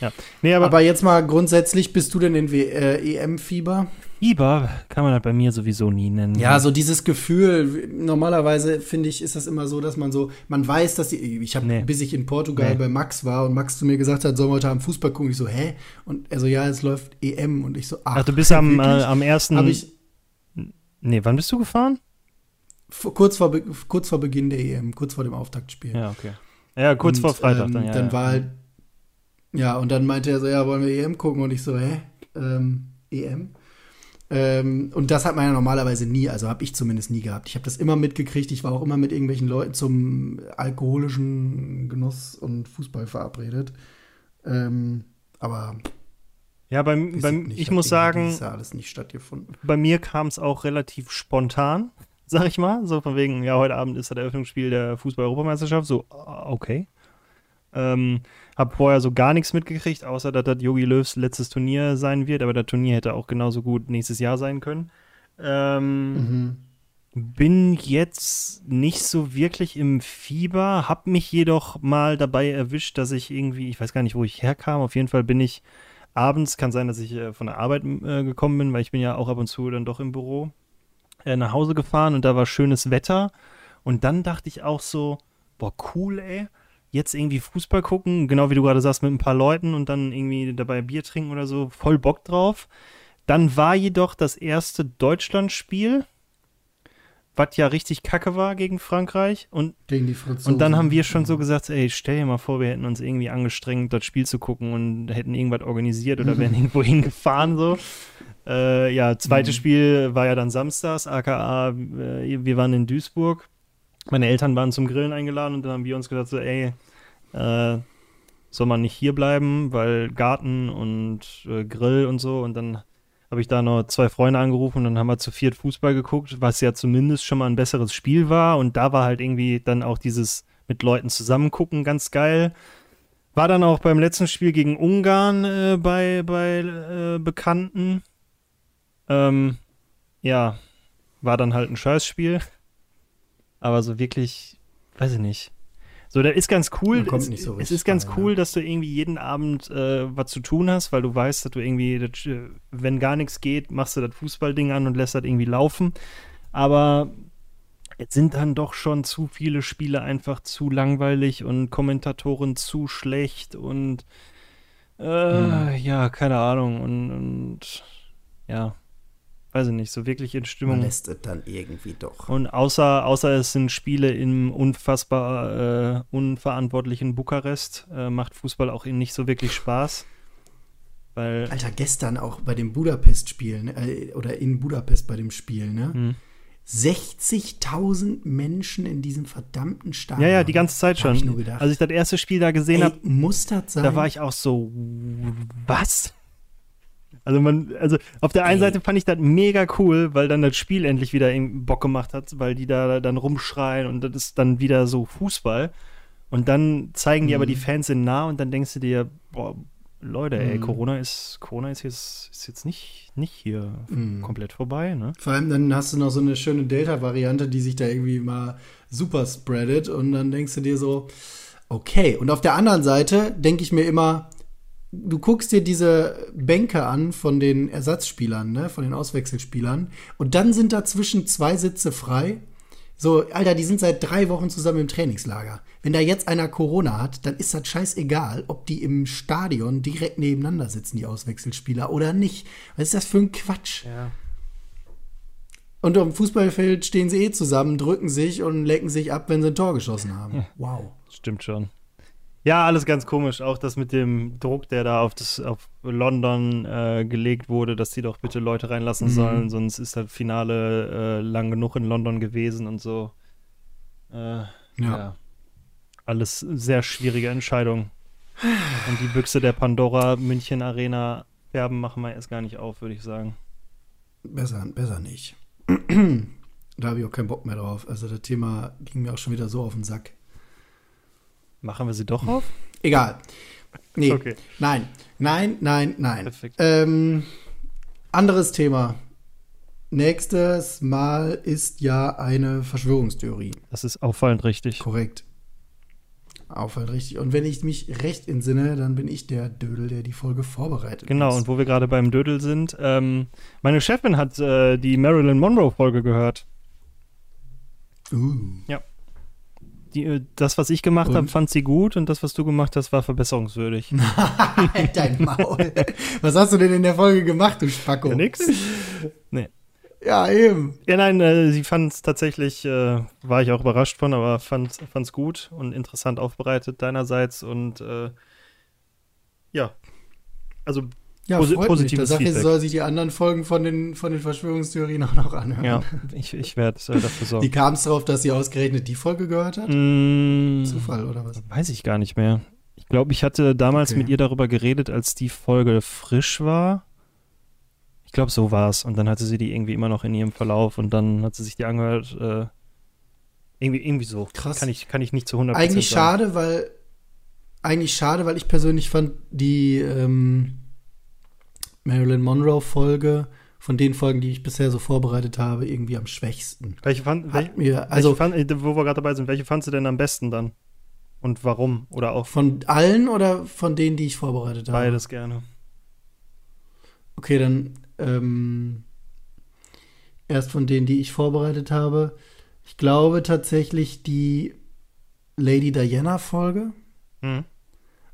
Ja. Nee, aber, aber jetzt mal grundsätzlich, bist du denn in äh, EM-Fieber? Fieber kann man halt bei mir sowieso nie nennen. Ja, so dieses Gefühl, normalerweise finde ich, ist das immer so, dass man so, man weiß, dass die, ich habe, nee. bis ich in Portugal nee. bei Max war und Max zu mir gesagt hat, sollen wir heute Abend Fußball gucken, ich so, hä? Und er so, ja, es läuft EM und ich so, ach. Ach du bist am, äh, am ersten. Hab ich, nee, wann bist du gefahren? Kurz vor, kurz vor Beginn der EM, kurz vor dem Auftaktspiel. Ja, okay. Ja, kurz und, vor Freitag ähm, dann, ja. Dann ja. war halt ja, und dann meinte er so, ja, wollen wir EM gucken? Und ich so, hä? Ähm, EM? Ähm, und das hat man ja normalerweise nie, also habe ich zumindest nie gehabt. Ich habe das immer mitgekriegt. Ich war auch immer mit irgendwelchen Leuten zum alkoholischen Genuss und Fußball verabredet. Ähm, aber ja, beim, beim nicht, ich muss sagen, alles nicht stattgefunden. Bei mir kam es auch relativ spontan, *laughs* sag ich mal. So von wegen, ja, heute Abend ist das Eröffnungsspiel der Fußball-Europameisterschaft. So, okay. Ähm, hab vorher so gar nichts mitgekriegt, außer dass das Yogi Löws letztes Turnier sein wird, aber das Turnier hätte auch genauso gut nächstes Jahr sein können. Ähm, mhm. Bin jetzt nicht so wirklich im Fieber, hab mich jedoch mal dabei erwischt, dass ich irgendwie, ich weiß gar nicht, wo ich herkam, auf jeden Fall bin ich abends, kann sein, dass ich äh, von der Arbeit äh, gekommen bin, weil ich bin ja auch ab und zu dann doch im Büro, äh, nach Hause gefahren und da war schönes Wetter und dann dachte ich auch so, boah, cool, ey jetzt irgendwie Fußball gucken, genau wie du gerade sagst, mit ein paar Leuten und dann irgendwie dabei Bier trinken oder so, voll Bock drauf. Dann war jedoch das erste Deutschlandspiel, was ja richtig kacke war gegen Frankreich. Und, gegen die Franzosen. Und dann haben wir schon so gesagt, ey, stell dir mal vor, wir hätten uns irgendwie angestrengt, das Spiel zu gucken und hätten irgendwas organisiert oder wären *laughs* irgendwo hingefahren so. Äh, ja, zweites mhm. Spiel war ja dann samstags, aka äh, wir waren in Duisburg meine Eltern waren zum Grillen eingeladen und dann haben wir uns gesagt, so, ey, äh, soll man nicht hier bleiben, weil Garten und äh, Grill und so. Und dann habe ich da noch zwei Freunde angerufen und dann haben wir zu viert Fußball geguckt, was ja zumindest schon mal ein besseres Spiel war. Und da war halt irgendwie dann auch dieses mit Leuten zusammengucken ganz geil. War dann auch beim letzten Spiel gegen Ungarn äh, bei, bei äh, Bekannten. Ähm, ja, war dann halt ein Scheißspiel. Aber so wirklich, weiß ich nicht. So, das ist ganz cool. Es, so es, ist ganz cool, dass du irgendwie jeden Abend äh, was zu tun hast, weil du weißt, dass du irgendwie, das, äh, wenn gar nichts geht, machst du das Fußballding an und lässt das irgendwie laufen. Aber es sind dann doch schon zu viele Spiele einfach zu langweilig und Kommentatoren zu schlecht und äh, hm. ja, keine Ahnung. Und, und ja, weiß ich nicht, so wirklich in Stimmung. Man lässt es dann irgendwie doch. Und außer, außer es sind Spiele im unfassbar äh, unverantwortlichen Bukarest, äh, macht Fußball auch nicht so wirklich Spaß. Weil Alter, gestern auch bei dem Budapest-Spiel, ne, äh, oder in Budapest bei dem Spiel, ne? Hm. 60.000 Menschen in diesem verdammten Stadion. Ja, ja, die ganze Zeit schon. Ich. Als ich das erste Spiel da gesehen habe, muss das sein? Da war ich auch so, was? Also man, also auf der einen. Seite fand ich das mega cool, weil dann das Spiel endlich wieder Bock gemacht hat, weil die da dann rumschreien und das ist dann wieder so Fußball. Und dann zeigen die mhm. aber die Fans sind nah und dann denkst du dir, boah, Leute, ey, mhm. Corona ist, Corona ist jetzt, ist jetzt nicht, nicht hier mhm. komplett vorbei, ne? Vor allem dann hast du noch so eine schöne Delta-Variante, die sich da irgendwie mal super spreadet und dann denkst du dir so, okay. Und auf der anderen Seite denke ich mir immer, du guckst dir diese Bänke an von den Ersatzspielern, ne, von den Auswechselspielern, und dann sind dazwischen zwei Sitze frei. So, Alter, die sind seit drei Wochen zusammen im Trainingslager. Wenn da jetzt einer Corona hat, dann ist das scheißegal, ob die im Stadion direkt nebeneinander sitzen, die Auswechselspieler, oder nicht. Was ist das für ein Quatsch? Ja. Und auf dem Fußballfeld stehen sie eh zusammen, drücken sich und lecken sich ab, wenn sie ein Tor geschossen haben. Wow. Stimmt schon. Ja, alles ganz komisch. Auch das mit dem Druck, der da auf, das, auf London äh, gelegt wurde, dass die doch bitte Leute reinlassen mhm. sollen, sonst ist das Finale äh, lang genug in London gewesen und so. Äh, ja. ja. Alles sehr schwierige Entscheidungen. Und die Büchse der Pandora München Arena Werben machen wir erst gar nicht auf, würde ich sagen. Besser, besser nicht. *clears throat* da habe ich auch keinen Bock mehr drauf. Also das Thema ging mir auch schon wieder so auf den Sack. Machen wir sie doch auf? Egal. Nee. *laughs* Okay. Nein. Nein, nein, nein. Perfekt. Ähm, anderes Thema. Nächstes Mal ist ja eine Verschwörungstheorie. Das ist auffallend richtig. Korrekt. Auffallend richtig. Und wenn ich mich recht entsinne, dann bin ich der Dödel, der die Folge vorbereitet. Genau, ist. und wo wir gerade beim Dödel sind, ähm, meine Chefin hat äh, die Marilyn Monroe-Folge gehört. Uh. Ja die, äh, das, was ich gemacht habe, fand sie gut und das, was du gemacht hast, war verbesserungswürdig. *laughs* Dein Maul. Was hast du denn in der Folge gemacht, du Spacko? Ja, nix. Nee. Ja, eben. Ja, nein, äh, sie fand es tatsächlich, äh, war ich auch überrascht von, aber fand es gut und interessant aufbereitet deinerseits und äh, ja, also ja, Posi positives mich. Da ich, soll sich die anderen Folgen von den, von den Verschwörungstheorien *laughs* auch noch anhören. Ja, ich, ich werde äh, dafür sorgen. Wie kam es darauf, dass sie ausgerechnet die Folge gehört hat? Mm, Zufall oder was? Weiß ich gar nicht mehr. Ich glaube, ich hatte damals okay. mit ihr darüber geredet, als die Folge frisch war. Ich glaube, so war es. Und dann hatte sie die irgendwie immer noch in ihrem Verlauf und dann hat sie sich die angehört. Äh, irgendwie, irgendwie so. Krass. Kann ich, kann ich nicht zu 100% Eigentlich sagen. schade, weil eigentlich schade, weil ich persönlich fand, die ähm, Marilyn Monroe-Folge von den Folgen, die ich bisher so vorbereitet habe, irgendwie am schwächsten. Welche fand, Hat mir, also, fand, wo wir gerade dabei sind, welche fandst du denn am besten dann? Und warum? Oder auch? Von allen oder von denen, die ich vorbereitet habe? Beides gerne. Okay, dann ähm, erst von denen, die ich vorbereitet habe. Ich glaube tatsächlich die Lady Diana-Folge. Hm.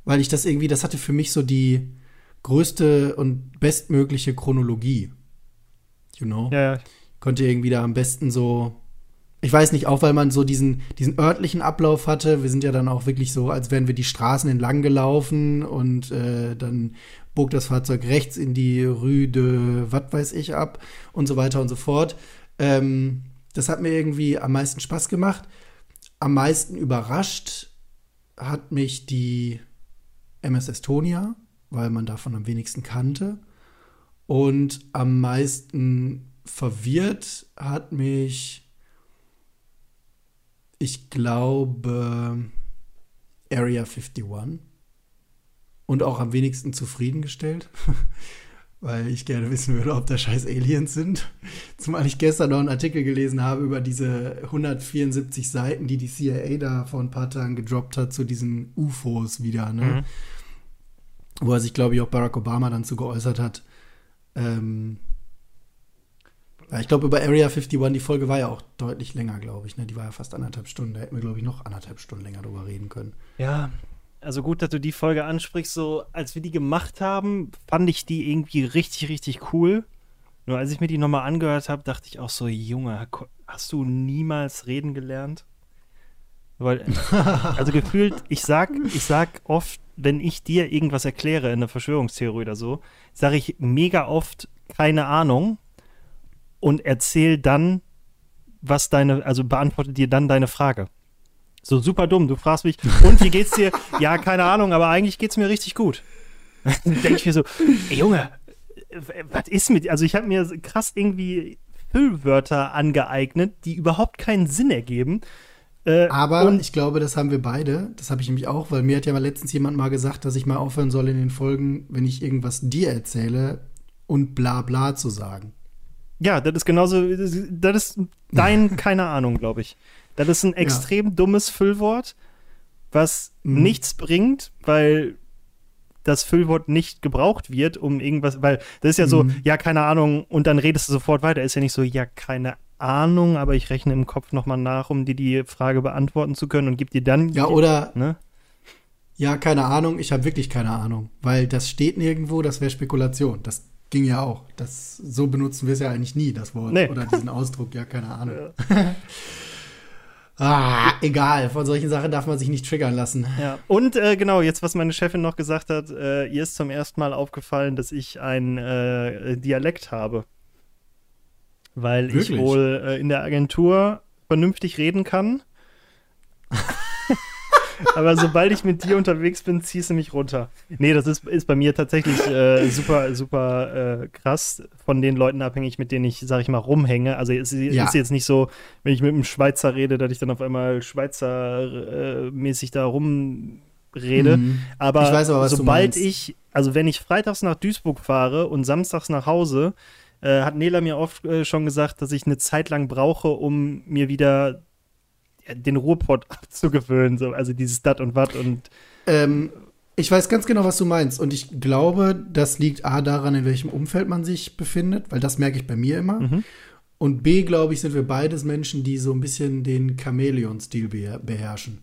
Weil ich das irgendwie, das hatte für mich so die, größte und bestmögliche Chronologie. You know? Ja, ja. Konnte irgendwie da am besten so. Ich weiß nicht, auch weil man so diesen, diesen örtlichen Ablauf hatte. Wir sind ja dann auch wirklich so, als wären wir die Straßen entlang gelaufen und äh, dann bog das Fahrzeug rechts in die Rue de was weiß ich ab und so weiter und so fort. Ähm, das hat mir irgendwie am meisten Spaß gemacht. Am meisten überrascht hat mich die MS Estonia weil man davon am wenigsten kannte. Und am meisten verwirrt hat mich, ich glaube, Area 51. Und auch am wenigsten zufriedengestellt, *laughs* weil ich gerne wissen würde, ob da scheiß Aliens sind. Zumal ich gestern noch einen Artikel gelesen habe über diese 174 Seiten, die die CIA da vor ein paar Tagen gedroppt hat zu diesen UFOs wieder. Ne? Mhm wo er sich, glaube ich, auch Barack Obama dann zu geäußert hat. Ähm, ich glaube, über Area 51, die Folge war ja auch deutlich länger, glaube ich. Ne? Die war ja fast anderthalb Stunden. Da hätten wir, glaube ich, noch anderthalb Stunden länger drüber reden können. Ja, also gut, dass du die Folge ansprichst. So, als wir die gemacht haben, fand ich die irgendwie richtig, richtig cool. Nur als ich mir die nochmal angehört habe, dachte ich auch so, Junge, hast du niemals reden gelernt? Weil, also gefühlt, ich sag, ich sag oft, wenn ich dir irgendwas erkläre in der Verschwörungstheorie oder so, sage ich mega oft keine Ahnung und erzähl dann, was deine, also beantworte dir dann deine Frage. So super dumm. Du fragst mich, und wie geht's dir? *laughs* ja, keine Ahnung, aber eigentlich geht's mir richtig gut. denke ich mir so, ey, Junge, was ist mit, also ich habe mir krass irgendwie Füllwörter angeeignet, die überhaupt keinen Sinn ergeben. Äh, aber ich glaube, das haben wir beide. Das habe ich nämlich auch, weil mir hat ja mal letztens jemand mal gesagt, dass ich mal aufhören soll in den Folgen, wenn ich irgendwas dir erzähle und bla bla zu sagen. Ja, das ist genauso, das ist dein, *laughs* keine Ahnung, glaube ich. Das ist ein extrem ja. dummes Füllwort, was mhm. nichts bringt, weil das Füllwort nicht gebraucht wird, um irgendwas, weil das ist ja so, mhm. ja, keine Ahnung, und dann redest du sofort weiter. Ist ja nicht so, ja, keine Ahnung, aber ich rechne im Kopf nochmal nach, um dir die Frage beantworten zu können und gib dir dann. Ja, oder. Ne? Ja, keine Ahnung, ich habe wirklich keine Ahnung, weil das steht nirgendwo, das wäre Spekulation. Das ging ja auch. Das, so benutzen wir es ja eigentlich nie, das Wort. Nee. Oder diesen Ausdruck, ja, keine Ahnung. Ja. *laughs* Ah, egal, von solchen Sachen darf man sich nicht triggern lassen. Ja, und äh, genau, jetzt, was meine Chefin noch gesagt hat, äh, ihr ist zum ersten Mal aufgefallen, dass ich einen äh, Dialekt habe. Weil Wirklich? ich wohl äh, in der Agentur vernünftig reden kann. *laughs* Aber sobald ich mit dir unterwegs bin, ziehst du mich runter. Nee, das ist, ist bei mir tatsächlich äh, super, super äh, krass von den Leuten abhängig, mit denen ich, sag ich mal, rumhänge. Also es ja. ist jetzt nicht so, wenn ich mit einem Schweizer rede, dass ich dann auf einmal Schweizer-mäßig äh, da rumrede. Mhm. Aber, ich weiß aber sobald ich, also wenn ich freitags nach Duisburg fahre und samstags nach Hause, äh, hat Nela mir oft äh, schon gesagt, dass ich eine Zeit lang brauche, um mir wieder den Ruhrpott *laughs* abzugewöhnen, so, also dieses Dat und Wat und. Ähm, ich weiß ganz genau, was du meinst. Und ich glaube, das liegt A daran, in welchem Umfeld man sich befindet, weil das merke ich bei mir immer. Mhm. Und B, glaube ich, sind wir beides Menschen, die so ein bisschen den Chamäleon-Stil beherrschen.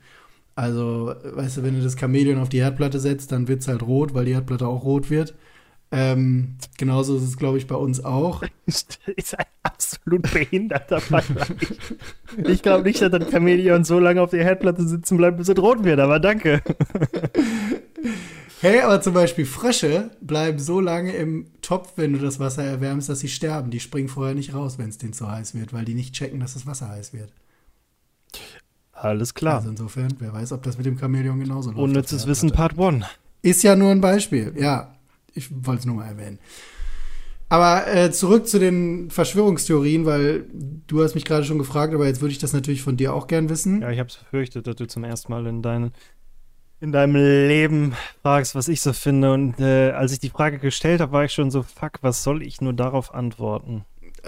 Also, weißt du, wenn du das Chamäleon auf die Herdplatte setzt, dann wird es halt rot, weil die Herdplatte auch rot wird. Ähm, genauso ist es, glaube ich, bei uns auch. *laughs* ist ein absolut behinderter Vergleich. *laughs* ich glaube nicht, dass das Chamäleon so lange auf der Herdplatte sitzen bleibt, bis es rot wird, aber danke. *laughs* hey, aber zum Beispiel Frösche bleiben so lange im Topf, wenn du das Wasser erwärmst, dass sie sterben. Die springen vorher nicht raus, wenn es denen zu heiß wird, weil die nicht checken, dass das Wasser heiß wird. Alles klar. Also insofern, wer weiß, ob das mit dem Chamäleon genauso läuft. Unnützes Wissen Part 1. Ist ja nur ein Beispiel, ja. Ich wollte es nur mal erwähnen. Aber äh, zurück zu den Verschwörungstheorien, weil du hast mich gerade schon gefragt, aber jetzt würde ich das natürlich von dir auch gern wissen. Ja, ich habe es befürchtet, dass du zum ersten Mal in, dein, in deinem Leben fragst, was ich so finde. Und äh, als ich die Frage gestellt habe, war ich schon so, fuck, was soll ich nur darauf antworten?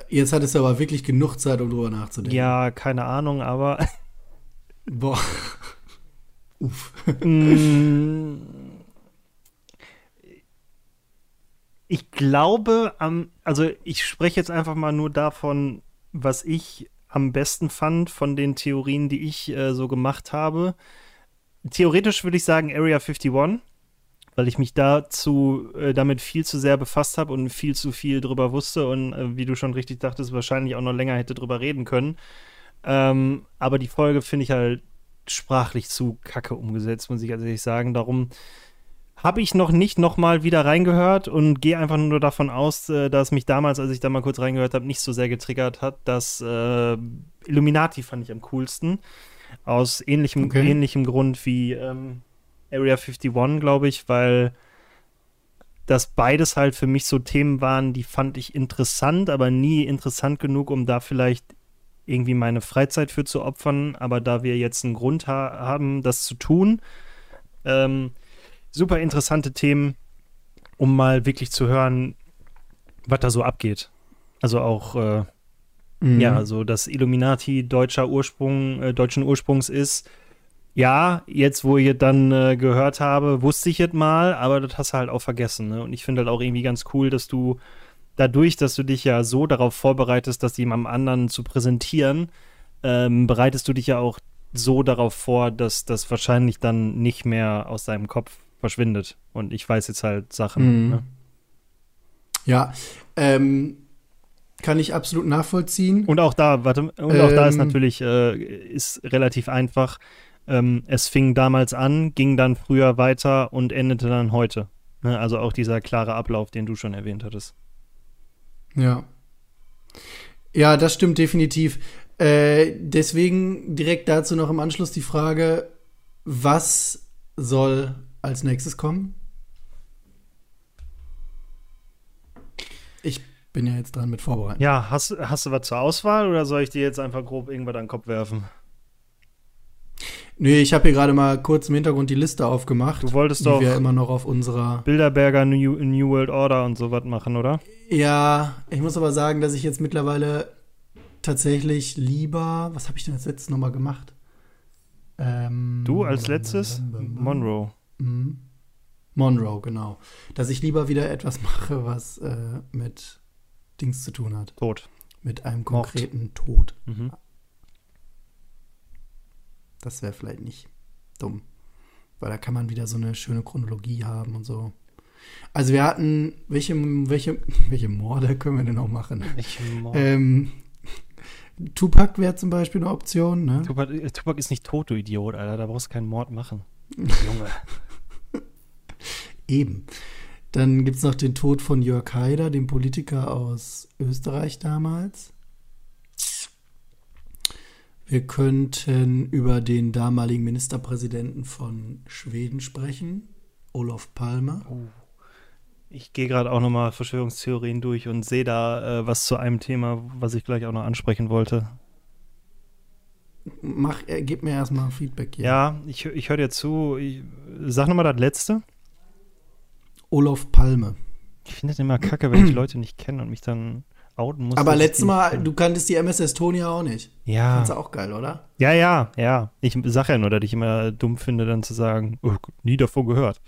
Jetzt hattest du aber wirklich genug Zeit, um drüber nachzudenken. Ja, keine Ahnung, aber. Boah. *laughs* Uff. *laughs* mm, ich glaube, also ich spreche jetzt einfach mal nur davon, was ich am besten fand von den Theorien, die ich äh, so gemacht habe. Theoretisch würde ich sagen Area 51, weil ich mich dazu äh, damit viel zu sehr befasst habe und viel zu viel drüber wusste und äh, wie du schon richtig dachtest, wahrscheinlich auch noch länger hätte drüber reden können. Ähm, aber die Folge finde ich halt sprachlich zu kacke umgesetzt, muss ich ehrlich sagen. Darum habe ich noch nicht nochmal wieder reingehört und gehe einfach nur davon aus, äh, dass mich damals, als ich da mal kurz reingehört habe, nicht so sehr getriggert hat. Das äh, Illuminati fand ich am coolsten. Aus ähnlichem, okay. ähnlichem Grund wie ähm, Area 51, glaube ich, weil das beides halt für mich so Themen waren, die fand ich interessant, aber nie interessant genug, um da vielleicht irgendwie meine Freizeit für zu opfern. Aber da wir jetzt einen Grund ha haben, das zu tun, ähm, super interessante Themen, um mal wirklich zu hören, was da so abgeht. Also auch, äh, mhm. ja, so dass Illuminati deutscher Ursprung, äh, deutschen Ursprungs ist. Ja, jetzt, wo ich dann äh, gehört habe, wusste ich es mal, aber das hast du halt auch vergessen. Ne? Und ich finde halt auch irgendwie ganz cool, dass du dadurch, dass du dich ja so darauf vorbereitest, das jemandem anderen zu präsentieren, ähm, bereitest du dich ja auch so darauf vor, dass das wahrscheinlich dann nicht mehr aus deinem Kopf verschwindet. Und ich weiß jetzt halt Sachen. Mhm. Ne? Ja, ähm, kann ich absolut nachvollziehen. Und auch da, warte, und auch da ist Ähm. natürlich, äh, ist relativ einfach. Ähm, es fing damals an, ging dann früher weiter und endete dann heute. Ne? Also auch dieser klare Ablauf, den du schon erwähnt hattest. Ja. Ja, das stimmt definitiv. Äh, deswegen direkt dazu noch im Anschluss die Frage, was soll als nächstes kommen? Ich bin ja jetzt dran mit Vorbereiten. Ja, hast, hast du was zur Auswahl oder soll ich dir jetzt einfach grob irgendwas an den Kopf werfen? Nee, ich habe hier gerade mal kurz im Hintergrund die Liste aufgemacht. Du wolltest doch wir immer noch auf unserer. Bilderberger New, New World Order und sowas machen, oder? Ja, ich muss aber sagen, dass ich jetzt mittlerweile tatsächlich lieber. Was habe ich denn als letztes nochmal gemacht? Ähm, Du als letztes? Monroe. Mhm. Monroe, genau. Dass ich lieber wieder etwas *laughs* mache, was äh, mit Dings zu tun hat. Tot. Mit einem Mord. konkreten Tod. Mhm. Das wäre vielleicht nicht dumm. Weil da kann man wieder so eine schöne Chronologie haben und so. Also wir hatten, welche, welche, *laughs* welche Morde können wir denn noch machen? Ich, Ähm, Tupac wäre zum Beispiel eine Option, ne? Tupac, äh, Tupac ist nicht tot, du Idiot, Alter. Da brauchst du keinen Mord machen. *laughs* Junge. Eben. Dann gibt es noch den Tod von Jörg Haider, dem Politiker aus Österreich damals. Wir könnten über den damaligen Ministerpräsidenten von Schweden sprechen, Olof Palme. Ich gehe gerade auch nochmal Verschwörungstheorien durch und sehe da äh, was zu einem Thema, was ich gleich auch noch ansprechen wollte. Mach, äh, gib mir erstmal Feedback hier. Ja, ich, ich höre dir zu. Ich, sag nochmal das letzte. Olof Palme. Ich finde es immer kacke, wenn ich Leute nicht kenne und mich dann outen muss. Aber letztes Mal, kenn. du kanntest die MS Estonia auch nicht. Ja. Fandst du auch geil, oder? Ja, ja, ja. Ich sage ja nur, dass ich immer dumm finde, dann zu sagen, oh, nie davon gehört.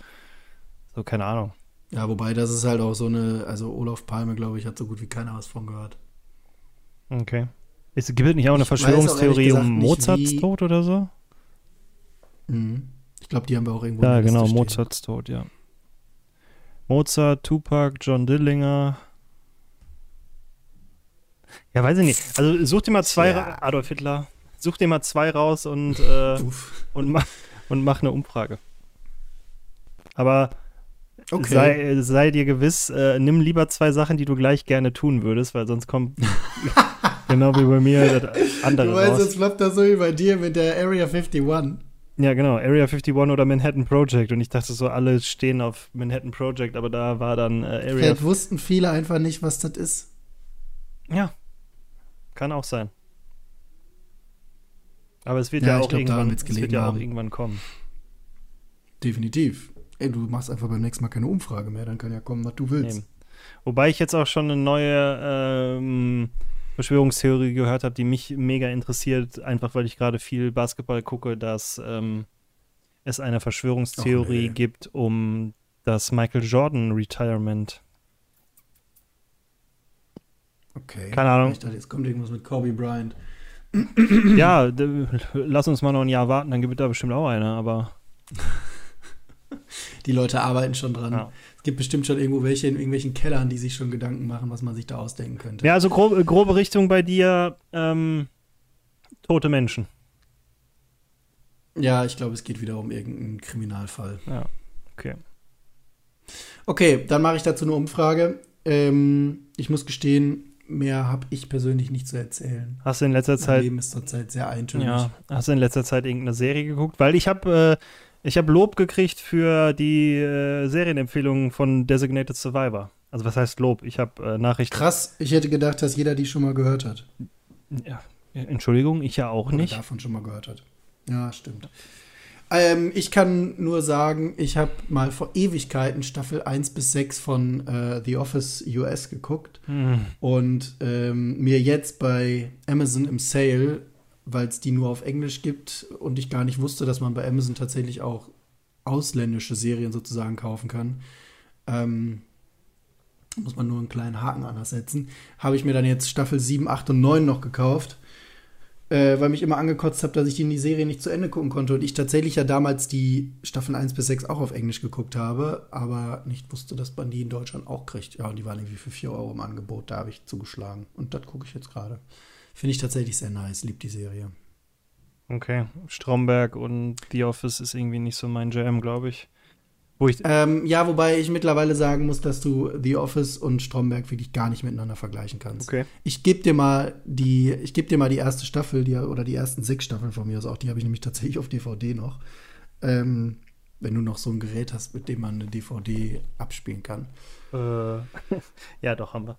So, keine Ahnung. Ja, wobei das ist halt auch so eine, also Olof Palme, glaube ich, hat so gut wie keiner was von gehört. Okay. Es gibt es nicht auch eine Ich Verschwörungstheorie gesagt um Mozarts Tod oder so? Mhm. Ich glaube, die haben wir auch irgendwo. Ja, genau. Mozarts Tod, ja. Mozart, Tupac, John Dillinger. Ja, weiß ich nicht. Also such dir mal zwei, ra- Adolf Hitler, such dir mal zwei raus und, äh, und, mach, und mach eine Umfrage. Aber Okay. sei, sei dir gewiss, äh, nimm lieber zwei Sachen, die du gleich gerne tun würdest, weil sonst kommt *laughs* genau wie bei mir das andere du weißt, raus. es floppt das so wie bei dir mit der Area 51. Ja, genau, Area 51 oder Manhattan Project und ich dachte so, alle stehen auf Manhattan Project, aber da war dann äh, Area Vielleicht wussten viele einfach nicht, was das ist. Ja, kann auch sein. Aber es wird ja, Ja, auch glaub, irgendwann, es wird ja auch haben. irgendwann kommen. Definitiv. Ey, du machst einfach beim nächsten Mal keine Umfrage mehr, dann kann ja kommen, was du willst. Eben. Wobei ich jetzt auch schon eine neue ähm, Verschwörungstheorie gehört habe, die mich mega interessiert, einfach weil ich gerade viel Basketball gucke, dass ähm, es eine Verschwörungstheorie nee. gibt um das Michael Jordan Retirement. Okay. Keine Ahnung. Ich dachte, jetzt kommt irgendwas mit Kobe Bryant. *clears throat* ja, lass uns mal noch ein Jahr warten, dann gibt es da bestimmt auch eine, aber *laughs* Die Leute arbeiten schon dran. Ja. Es gibt bestimmt schon irgendwo welche in irgendwelchen Kellern, die sich schon Gedanken machen, was man sich da ausdenken könnte. Ja, also grob, grobe Richtung bei dir, ähm, tote Menschen. Ja, ich glaube, es geht wieder um irgendeinen Kriminalfall. Ja, okay. Okay, dann mache ich dazu eine Umfrage. Ähm, ich muss gestehen, mehr habe ich persönlich nicht zu erzählen. Hast du in letzter Mein Zeit, Leben ist zurzeit sehr eintönig. ja, hast du in letzter Zeit irgendeine Serie geguckt? Weil ich habe, äh, ich habe Lob gekriegt für die äh, Serienempfehlungen von Designated Survivor. Also was heißt Lob? Ich habe äh, Nachrichten. Krass, ich hätte gedacht, dass jeder die schon mal gehört hat. Ja, Entschuldigung, ich ja auch Oder nicht. davon schon mal gehört hat. Ja, stimmt. Ähm, ich kann nur sagen, ich habe mal vor Ewigkeiten Staffel 1 bis 6 von äh, The Office US geguckt Hm. und ähm, mir jetzt bei Amazon im Sale, weil es die nur auf Englisch gibt und ich gar nicht wusste, dass man bei Amazon tatsächlich auch ausländische Serien sozusagen kaufen kann, ähm, Muss man nur einen kleinen Haken anders setzen. Habe ich mir dann jetzt Staffel 7, 8 und 9 noch gekauft. Äh, weil mich immer angekotzt habe, dass ich die, Serie nicht zu Ende gucken konnte. Und ich tatsächlich ja damals die Staffeln 1 bis 6 auch auf Englisch geguckt habe, aber nicht wusste, dass man die in Deutschland auch kriegt. Ja, und die waren irgendwie für 4 Euro im Angebot. Da habe ich zugeschlagen. Und das gucke ich jetzt gerade. Finde ich tatsächlich sehr nice. Lieb die Serie. Okay. Stromberg und The Office ist irgendwie nicht so mein Jam, glaube ich. Wo ich ähm, ja, wobei ich mittlerweile sagen muss, dass du The Office und Stromberg wirklich gar nicht miteinander vergleichen kannst. Okay. Ich gebe dir mal die, ich gebe dir mal die erste Staffel, die, oder die ersten sechs Staffeln von mir aus auch. Die habe ich nämlich tatsächlich auf DVD noch. Ähm, wenn du noch so ein Gerät hast, mit dem man eine DVD abspielen kann. Äh, *laughs* ja, doch haben wir.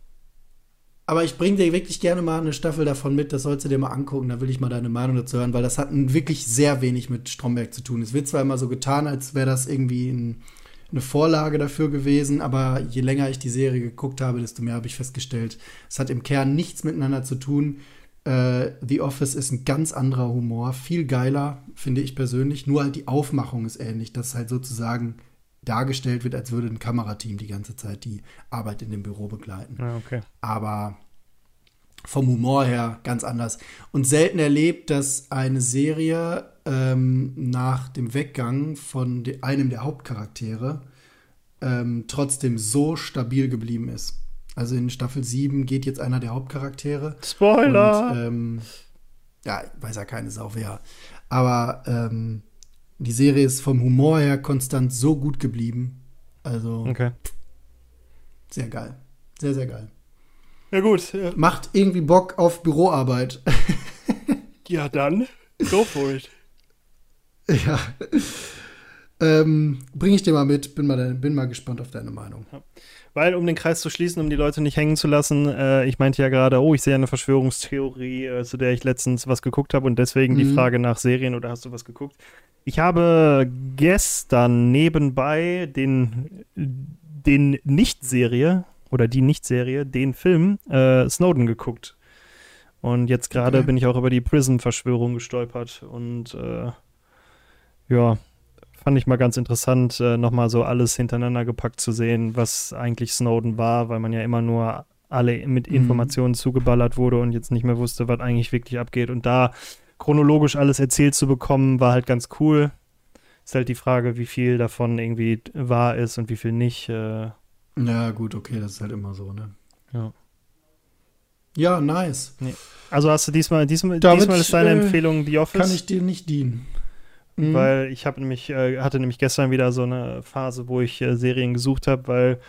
Aber ich bringe dir wirklich gerne mal eine Staffel davon mit, das sollst du dir mal angucken, da will ich mal deine Meinung dazu hören, weil das hat wirklich sehr wenig mit Stromberg zu tun. Es wird zwar immer so getan, als wäre das irgendwie ein, eine Vorlage dafür gewesen, aber je länger ich die Serie geguckt habe, desto mehr habe ich festgestellt, es hat im Kern nichts miteinander zu tun. Äh, The Office ist ein ganz anderer Humor, viel geiler, finde ich persönlich. Nur halt die Aufmachung ist ähnlich, dass halt sozusagen dargestellt wird, als würde ein Kamerateam die ganze Zeit die Arbeit in dem Büro begleiten. Ja, okay. Aber vom Humor her ganz anders. Und selten erlebt, dass eine Serie ähm, nach dem Weggang von de einem der Hauptcharaktere ähm, trotzdem so stabil geblieben ist. Also in Staffel 7 geht jetzt einer der Hauptcharaktere. Spoiler! Und, ähm, ja, weiß ja keine Sau wer. Aber ähm, die Serie ist vom Humor her konstant so gut geblieben. Also okay. sehr geil. Sehr, sehr geil. Ja, gut. Ja. Macht irgendwie Bock auf Büroarbeit. *laughs* ja, dann go for it. Ja. Ähm, Bring ich dir mal mit. Bin mal, bin mal gespannt auf deine Meinung. Ja. Weil, um den Kreis zu schließen, um die Leute nicht hängen zu lassen, äh, ich meinte ja gerade, oh, ich sehe eine Verschwörungstheorie, äh, zu der ich letztens was geguckt habe und deswegen mhm. die Frage nach Serien oder hast du was geguckt? Ich habe gestern nebenbei den, den Nicht-Serie oder die Nicht-Serie, den Film äh, Snowden geguckt. Und jetzt gerade okay. bin ich auch über die Prism-Verschwörung gestolpert und äh, ja, fand ich mal ganz interessant, äh, nochmal so alles hintereinander gepackt zu sehen, was eigentlich Snowden war, weil man ja immer nur alle mit mhm. Informationen mhm. zugeballert wurde und jetzt nicht mehr wusste, was eigentlich wirklich abgeht. Und da chronologisch alles erzählt zu bekommen, war halt ganz cool. Ist halt die Frage, wie viel davon irgendwie wahr ist und wie viel nicht. Äh. Ja, gut, okay, das ist halt immer so, ne? Ja. Ja, nice. Nee. Also hast du diesmal, diesmal, Damit, diesmal ist deine äh, Empfehlung The Office? Kann ich dir nicht dienen. Mhm. Weil ich habe nämlich, äh, hatte nämlich gestern wieder so eine Phase, wo ich äh, Serien gesucht habe, weil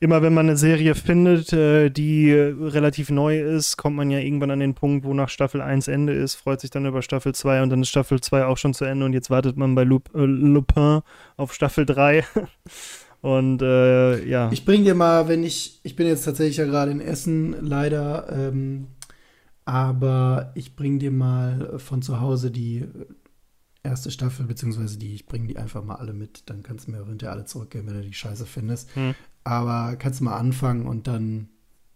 immer wenn man eine Serie findet, äh, die relativ neu ist, kommt man ja irgendwann an den Punkt, wo nach Staffel 1 Ende ist, freut sich dann über Staffel 2 und dann ist Staffel 2 auch schon zu Ende und jetzt wartet man bei Lup äh, Lupin auf Staffel 3. *laughs* und äh, ja. Ich bring dir mal, wenn ich, ich bin jetzt tatsächlich ja gerade in Essen, leider, ähm, aber ich bring dir mal von zu Hause die erste Staffel, beziehungsweise die, ich bringe die einfach mal alle mit, dann kannst du mir hinterher alle zurückgeben, wenn du die Scheiße findest. Hm. Aber kannst du mal anfangen und dann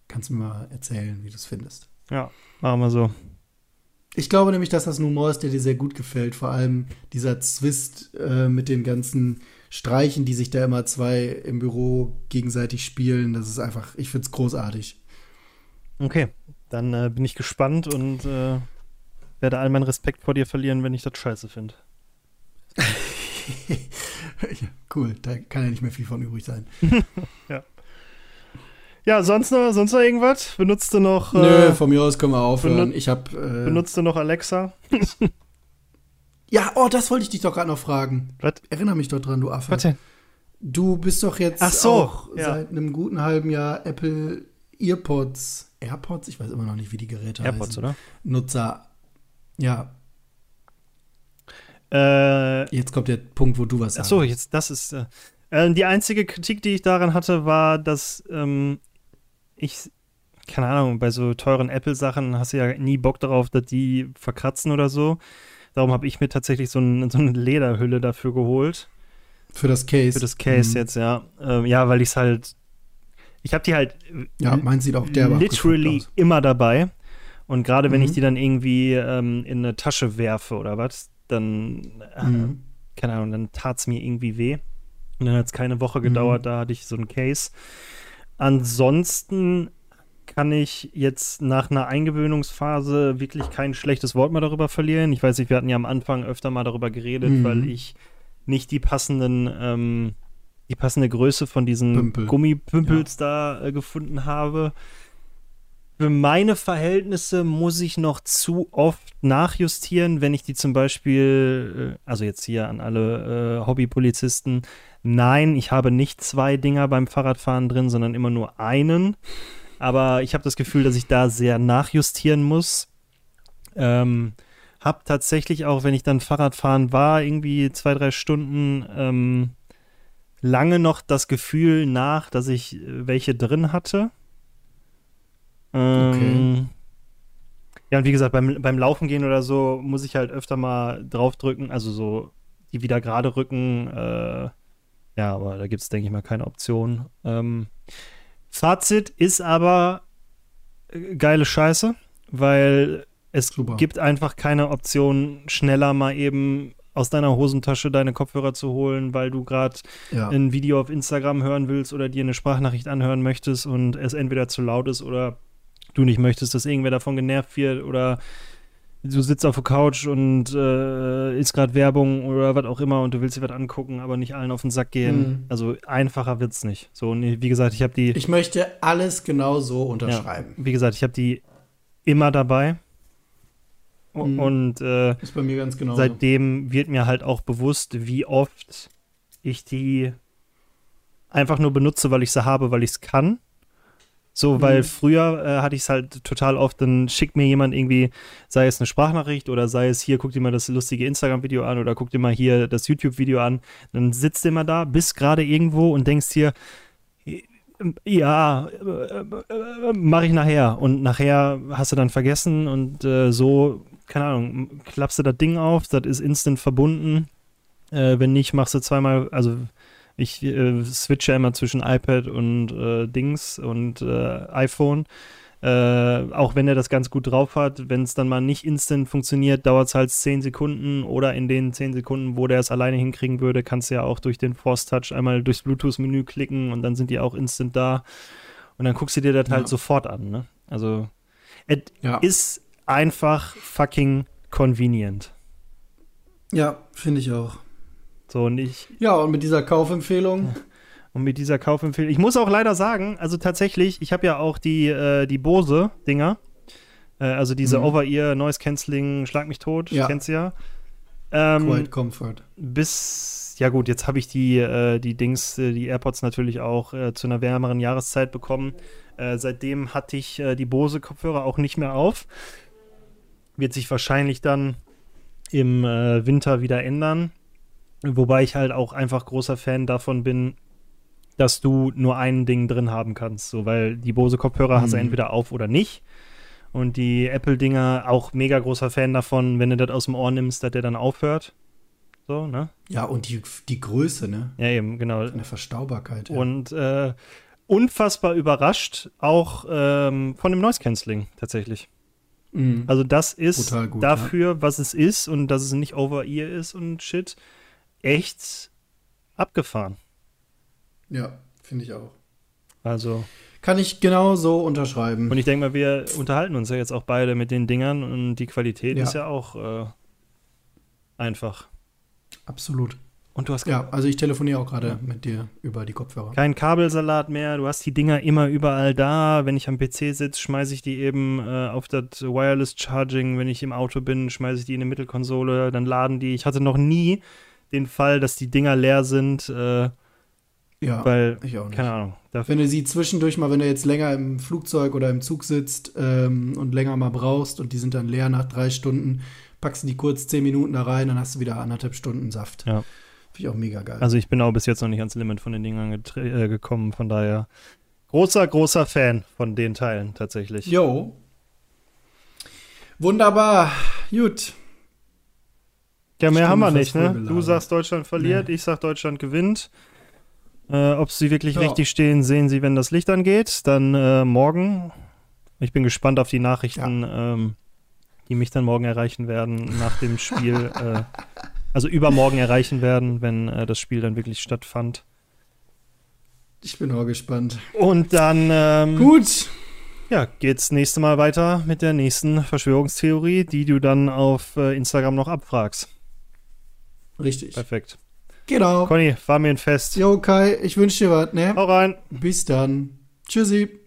kannst du mir mal erzählen, wie du es findest. Ja, machen wir so. Ich glaube nämlich, dass das ein Humor ist, der dir sehr gut gefällt. Vor allem dieser Zwist äh, mit den ganzen Streichen, die sich da immer zwei im Büro gegenseitig spielen. Das ist einfach, ich finde es großartig. Okay, dann äh, bin ich gespannt und äh, werde all meinen Respekt vor dir verlieren, wenn ich das scheiße finde. *laughs* cool, da kann ja nicht mehr viel von übrig sein. *laughs* ja. Ja, sonst noch, sonst noch irgendwas? Benutzt du noch. Nö, äh, von mir aus können wir aufhören. Ich hab, äh, benutzt du noch Alexa? *laughs* ja, oh, das wollte ich dich doch gerade noch fragen. Was? Erinner mich doch dran, du Affe. Was denn? Du bist doch jetzt so, auch ja. seit einem guten halben Jahr Apple Earpods, AirPods, ich weiß immer noch nicht, wie die Geräte AirPods, heißen. oder? Nutzer. Ja. Äh, jetzt kommt der Punkt, wo du was sagst. Achso, jetzt, das ist. Äh, äh, die einzige Kritik, die ich daran hatte, war, dass ähm, ich, keine Ahnung, bei so teuren Apple-Sachen hast du ja nie Bock darauf, dass die verkratzen oder so. Darum habe ich mir tatsächlich so, ein, so, eine Lederhülle dafür geholt. Für das Case. Für das Case mhm. jetzt, ja. Ähm, ja, weil ich es halt. Ich habe die halt. Ja, meins sieht auch der Literally immer dabei. Und gerade wenn mhm. ich die dann irgendwie ähm, in eine Tasche werfe oder was, dann, äh, mhm. keine Ahnung, dann tat es mir irgendwie weh. Und dann hat es keine Woche gedauert, mhm. da hatte ich so ein Case. ansonsten kann ich jetzt nach einer Eingewöhnungsphase wirklich kein schlechtes Wort mehr darüber verlieren. Ich weiß nicht, wir hatten ja am Anfang öfter mal darüber geredet, mhm. weil ich nicht die passenden, ähm, die passende Größe von diesen Pümpel. Gummipümpels ja. da äh, gefunden habe. Für meine Verhältnisse muss ich noch zu oft nachjustieren, wenn ich die zum Beispiel, äh, also jetzt hier an alle äh, Hobbypolizisten, nein, ich habe nicht zwei Dinger beim Fahrradfahren drin, sondern immer nur einen aber ich habe das Gefühl, dass ich da sehr nachjustieren muss. Ähm, hab tatsächlich auch, wenn ich dann Fahrradfahren war, irgendwie zwei, drei Stunden ähm, lange noch das Gefühl nach, dass ich äh, welche drin hatte. Ähm, okay. Ja, und wie gesagt, beim, beim Laufen gehen oder so muss ich halt öfter mal draufdrücken, also so die wieder gerade rücken. Äh, ja, aber da gibt es, denke ich mal, keine Option. Ähm, Fazit ist aber äh, geile Scheiße, weil es Super. gibt einfach keine Option, schneller mal eben aus deiner Hosentasche deine Kopfhörer zu holen, weil du gerade ja. ein Video auf Instagram hören willst oder dir eine Sprachnachricht anhören möchtest und es entweder zu laut ist oder du nicht möchtest, dass irgendwer davon genervt wird oder du sitzt auf der Couch und äh, ist gerade Werbung oder was auch immer und du willst dir was angucken, aber nicht allen auf den Sack gehen. Mhm. Also einfacher wird's nicht. So, und wie gesagt, ich habe die. Ich möchte alles genau so unterschreiben. Ja, wie gesagt, ich habe die immer dabei. Mhm. Und äh, ist bei mir ganz genau. Seitdem wird mir halt auch bewusst, wie oft ich die einfach nur benutze, weil ich sie habe, weil ich es kann so, weil mhm. früher äh, hatte ich es halt total oft, dann schickt mir jemand irgendwie, sei es eine Sprachnachricht oder sei es hier, guck dir mal das lustige Instagram-Video an oder guck dir mal hier das YouTube-Video an. Dann sitzt du immer da, bist gerade irgendwo und denkst dir, ja, äh, mache ich nachher. Und nachher hast du dann vergessen und äh, so, keine Ahnung, klappst du das Ding auf, das ist instant verbunden. Äh, wenn nicht, machst du zweimal, also ich äh, switche immer zwischen iPad und äh, Dings und äh, iPhone. Äh, auch wenn er das ganz gut drauf hat, wenn es dann mal nicht instant funktioniert, dauert es halt 10 Sekunden oder in den 10 Sekunden, wo der es alleine hinkriegen würde, kannst du ja auch durch den Force Touch einmal durchs Bluetooth-Menü klicken und dann sind die auch instant da. Und dann guckst du dir das halt ja. halt sofort an. Ne? Also, es ja. ist einfach fucking convenient. Ja, finde ich auch. So, und ich. Ja, und mit dieser Kaufempfehlung. Und mit dieser Kaufempfehlung. Ich muss auch leider sagen, also tatsächlich, ich habe ja auch die, äh, die Bose-Dinger. Äh, also diese mhm. Over-Ear Noise Cancelling, Schlag mich tot, ja. kennst du ja. Ähm, Quiet Comfort. Bis, ja gut, jetzt habe ich die, äh, die Dings, äh, die AirPods natürlich auch äh, zu einer wärmeren Jahreszeit bekommen. Äh, seitdem hatte ich die Bose-Kopfhörer auch nicht mehr auf. Wird sich wahrscheinlich dann im Winter wieder ändern. Wobei ich halt auch einfach großer Fan davon bin, dass du nur ein Ding drin haben kannst. So, weil die Bose-Kopfhörer mhm. hast du mhm. entweder auf oder nicht. Und die Apple-Dinger auch mega großer Fan davon, wenn du das aus dem Ohr nimmst, dass der dann aufhört. So, ne? Ja, und die, die Größe, ne? Ja, eben, genau. Der Verstaubarkeit. Ja. Und äh, unfassbar überrascht auch ähm, von dem Noise Cancelling tatsächlich. Mhm. Also, das ist gut, dafür, ja. was es ist und dass es nicht over-ear ist und shit echt abgefahren. Ja, finde ich auch. Also. Kann ich genau so unterschreiben. Und ich denke mal, wir unterhalten uns ja jetzt auch beide mit den Dingern und die Qualität ja. ist ja auch äh, einfach. Absolut. Und du hast ja, also ich telefoniere auch gerade ja. mit dir über die Kopfhörer. Kein Kabelsalat mehr, du hast die Dinger immer überall da. Wenn ich am PC sitze, schmeiße ich die eben äh, auf das Wireless Charging. Wenn ich im Auto bin, schmeiße ich die in eine Mittelkonsole, dann laden die. Ich hatte noch nie den Fall, dass die Dinger leer sind. Äh, ja, weil, ich auch nicht. Keine Ahnung. Wenn du sie zwischendurch mal, wenn du jetzt länger im Flugzeug oder im Zug sitzt ähm, und länger mal brauchst und die sind dann leer nach drei Stunden, packst du die kurz zehn Minuten da rein, dann hast du wieder anderthalb Stunden Saft. Ja. Finde ich auch mega geil. Also ich bin auch bis jetzt noch nicht ans Limit von den Dingern äh, gekommen, von daher großer, großer Fan von den Teilen tatsächlich. Jo. Wunderbar. Gut. Ja, mehr haben wir nicht, ne? Du sagst, Deutschland verliert, nee. ich sag, Deutschland gewinnt. Äh, ob sie wirklich ja. richtig stehen, sehen sie, wenn das Licht angeht. Dann äh, morgen. Ich bin gespannt auf die Nachrichten, ja. ähm, die mich dann morgen erreichen werden nach dem Spiel. äh, also übermorgen erreichen werden, wenn äh, das Spiel dann wirklich stattfand. Ich bin auch gespannt. Und dann ähm, Gut. ja, geht's nächste Mal weiter mit der nächsten Verschwörungstheorie, die du dann auf äh, Instagram noch abfragst. Richtig. Perfekt. Genau. Conny, war mir ein Fest. Jo, Kai, ich wünsche dir was, ne? Hau rein. Bis dann. Tschüssi.